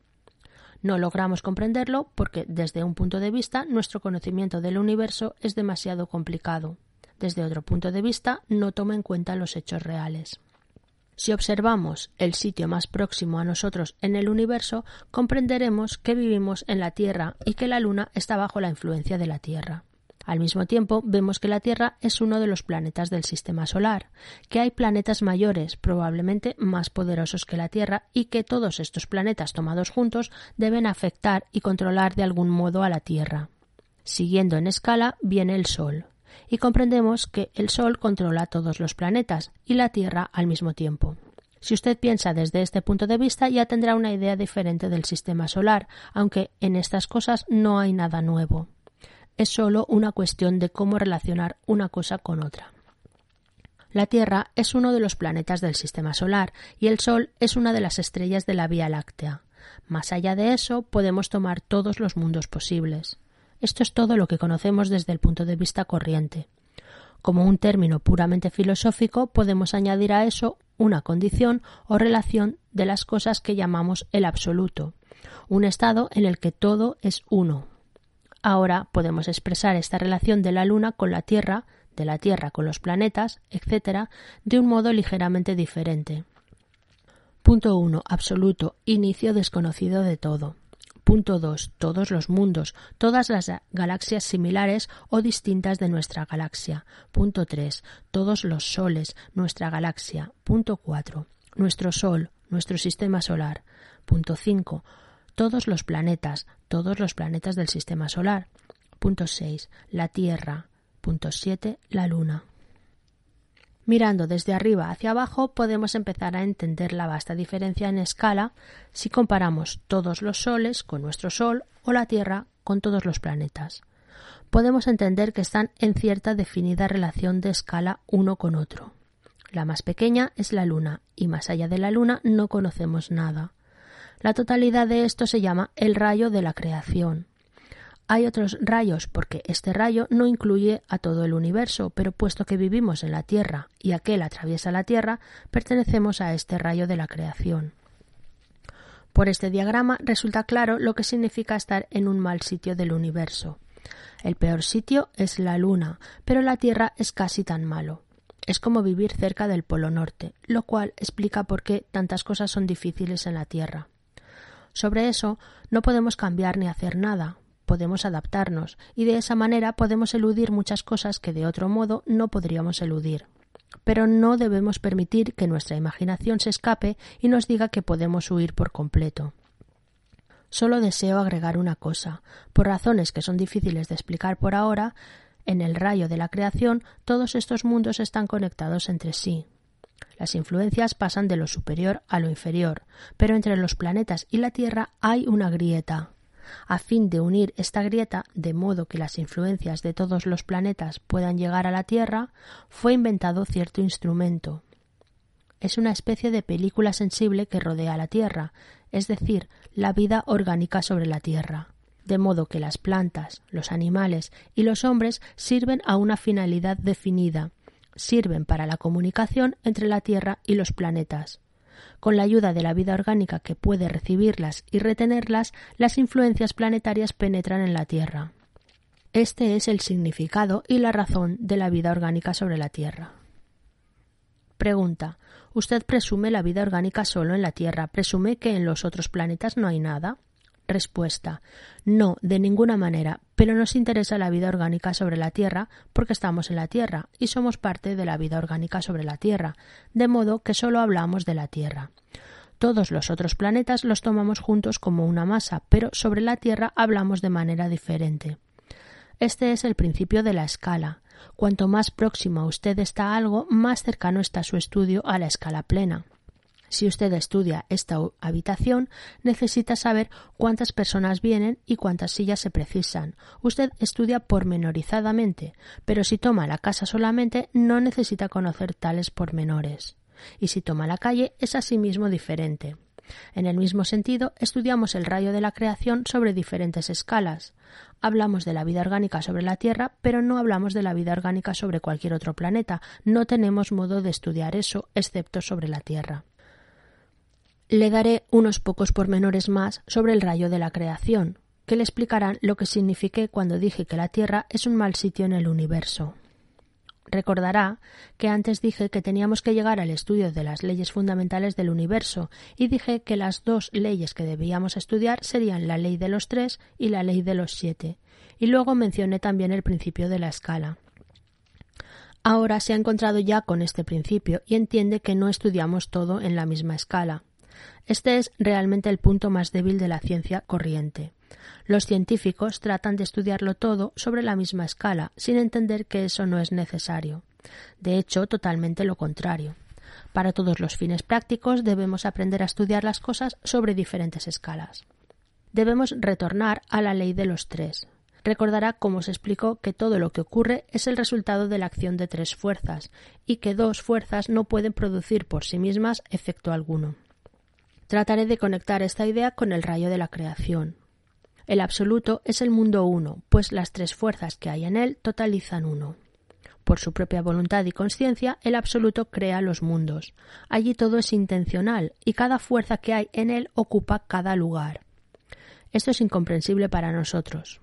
No logramos comprenderlo porque, desde un punto de vista, nuestro conocimiento del universo es demasiado complicado. Desde otro punto de vista, no toma en cuenta los hechos reales. Si observamos el sitio más próximo a nosotros en el universo, comprenderemos que vivimos en la Tierra y que la Luna está bajo la influencia de la Tierra. Al mismo tiempo, vemos que la Tierra es uno de los planetas del sistema solar, que hay planetas mayores, probablemente más poderosos que la Tierra, y que todos estos planetas tomados juntos deben afectar y controlar de algún modo a la Tierra. Siguiendo en escala viene el Sol y comprendemos que el Sol controla todos los planetas y la Tierra al mismo tiempo. Si usted piensa desde este punto de vista ya tendrá una idea diferente del sistema solar, aunque en estas cosas no hay nada nuevo. Es solo una cuestión de cómo relacionar una cosa con otra. La Tierra es uno de los planetas del sistema solar y el Sol es una de las estrellas de la Vía Láctea. Más allá de eso podemos tomar todos los mundos posibles. Esto es todo lo que conocemos desde el punto de vista corriente. Como un término puramente filosófico, podemos añadir a eso una condición o relación de las cosas que llamamos el absoluto, un estado en el que todo es uno. Ahora podemos expresar esta relación de la Luna con la Tierra, de la Tierra con los planetas, etc., de un modo ligeramente diferente. Punto 1. Absoluto. Inicio desconocido de todo. Punto 2. Todos los mundos, todas las galaxias similares o distintas de nuestra galaxia. Punto 3. Todos los soles, nuestra galaxia. Punto 4. Nuestro Sol, nuestro sistema solar. Punto 5. Todos los planetas, todos los planetas del sistema solar. Punto 6. La Tierra. Punto 7. La Luna. Mirando desde arriba hacia abajo podemos empezar a entender la vasta diferencia en escala si comparamos todos los soles con nuestro Sol o la Tierra con todos los planetas. Podemos entender que están en cierta definida relación de escala uno con otro. La más pequeña es la Luna, y más allá de la Luna no conocemos nada. La totalidad de esto se llama el rayo de la creación. Hay otros rayos porque este rayo no incluye a todo el universo, pero puesto que vivimos en la Tierra y aquel atraviesa la Tierra, pertenecemos a este rayo de la creación. Por este diagrama resulta claro lo que significa estar en un mal sitio del universo. El peor sitio es la Luna, pero la Tierra es casi tan malo. Es como vivir cerca del Polo Norte, lo cual explica por qué tantas cosas son difíciles en la Tierra. Sobre eso no podemos cambiar ni hacer nada, podemos adaptarnos y de esa manera podemos eludir muchas cosas que de otro modo no podríamos eludir. Pero no debemos permitir que nuestra imaginación se escape y nos diga que podemos huir por completo. Solo deseo agregar una cosa. Por razones que son difíciles de explicar por ahora, en el rayo de la creación todos estos mundos están conectados entre sí. Las influencias pasan de lo superior a lo inferior, pero entre los planetas y la Tierra hay una grieta. A fin de unir esta grieta de modo que las influencias de todos los planetas puedan llegar a la Tierra, fue inventado cierto instrumento. Es una especie de película sensible que rodea la Tierra, es decir, la vida orgánica sobre la Tierra de modo que las plantas, los animales y los hombres sirven a una finalidad definida, sirven para la comunicación entre la Tierra y los planetas. Con la ayuda de la vida orgánica que puede recibirlas y retenerlas, las influencias planetarias penetran en la Tierra. Este es el significado y la razón de la vida orgánica sobre la Tierra. Pregunta. ¿Usted presume la vida orgánica solo en la Tierra? ¿Presume que en los otros planetas no hay nada? Respuesta. No, de ninguna manera, pero nos interesa la vida orgánica sobre la Tierra porque estamos en la Tierra y somos parte de la vida orgánica sobre la Tierra, de modo que solo hablamos de la Tierra. Todos los otros planetas los tomamos juntos como una masa, pero sobre la Tierra hablamos de manera diferente. Este es el principio de la escala. Cuanto más próximo usted está a algo, más cercano está su estudio a la escala plena. Si usted estudia esta habitación, necesita saber cuántas personas vienen y cuántas sillas se precisan. Usted estudia pormenorizadamente, pero si toma la casa solamente, no necesita conocer tales pormenores. Y si toma la calle, es asimismo diferente. En el mismo sentido, estudiamos el rayo de la creación sobre diferentes escalas. Hablamos de la vida orgánica sobre la Tierra, pero no hablamos de la vida orgánica sobre cualquier otro planeta. No tenemos modo de estudiar eso, excepto sobre la Tierra. Le daré unos pocos pormenores más sobre el rayo de la creación, que le explicarán lo que signifiqué cuando dije que la Tierra es un mal sitio en el universo. Recordará que antes dije que teníamos que llegar al estudio de las leyes fundamentales del universo y dije que las dos leyes que debíamos estudiar serían la ley de los tres y la ley de los siete, y luego mencioné también el principio de la escala. Ahora se ha encontrado ya con este principio y entiende que no estudiamos todo en la misma escala. Este es realmente el punto más débil de la ciencia corriente. Los científicos tratan de estudiarlo todo sobre la misma escala, sin entender que eso no es necesario. De hecho, totalmente lo contrario. Para todos los fines prácticos debemos aprender a estudiar las cosas sobre diferentes escalas. Debemos retornar a la ley de los tres. Recordará cómo se explicó que todo lo que ocurre es el resultado de la acción de tres fuerzas y que dos fuerzas no pueden producir por sí mismas efecto alguno. Trataré de conectar esta idea con el rayo de la creación. El absoluto es el mundo uno, pues las tres fuerzas que hay en él totalizan uno. Por su propia voluntad y conciencia, el absoluto crea los mundos. Allí todo es intencional y cada fuerza que hay en él ocupa cada lugar. Esto es incomprensible para nosotros.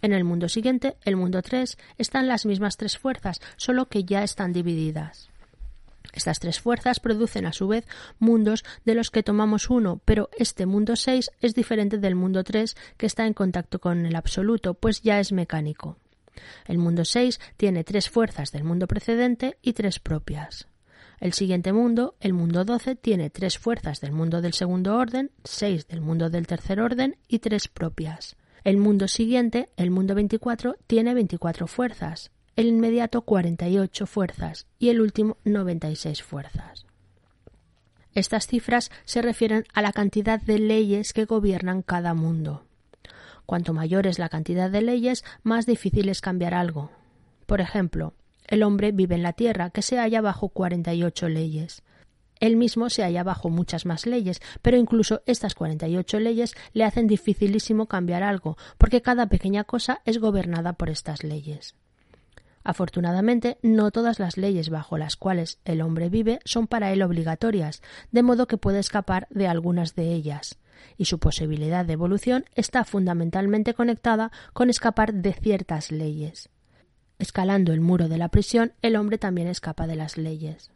En el mundo siguiente, el mundo tres, están las mismas tres fuerzas, solo que ya están divididas. Estas tres fuerzas producen a su vez mundos de los que tomamos uno, pero este mundo 6 es diferente del mundo 3 que está en contacto con el absoluto, pues ya es mecánico. El mundo 6 tiene tres fuerzas del mundo precedente y tres propias. El siguiente mundo, el mundo 12, tiene tres fuerzas del mundo del segundo orden, seis del mundo del tercer orden y tres propias. El mundo siguiente, el mundo 24, tiene 24 fuerzas, el inmediato 48 fuerzas y el último 96 fuerzas. Estas cifras se refieren a la cantidad de leyes que gobiernan cada mundo. Cuanto mayor es la cantidad de leyes, más difícil es cambiar algo. Por ejemplo, el hombre vive en la Tierra, que se halla bajo 48 leyes. Él mismo se halla bajo muchas más leyes, pero incluso estas 48 leyes le hacen dificilísimo cambiar algo, porque cada pequeña cosa es gobernada por estas leyes. Afortunadamente, no todas las leyes bajo las cuales el hombre vive son para él obligatorias, de modo que puede escapar de algunas de ellas, y su posibilidad de evolución está fundamentalmente conectada con escapar de ciertas leyes. Escalando el muro de la prisión, el hombre también escapa de las leyes.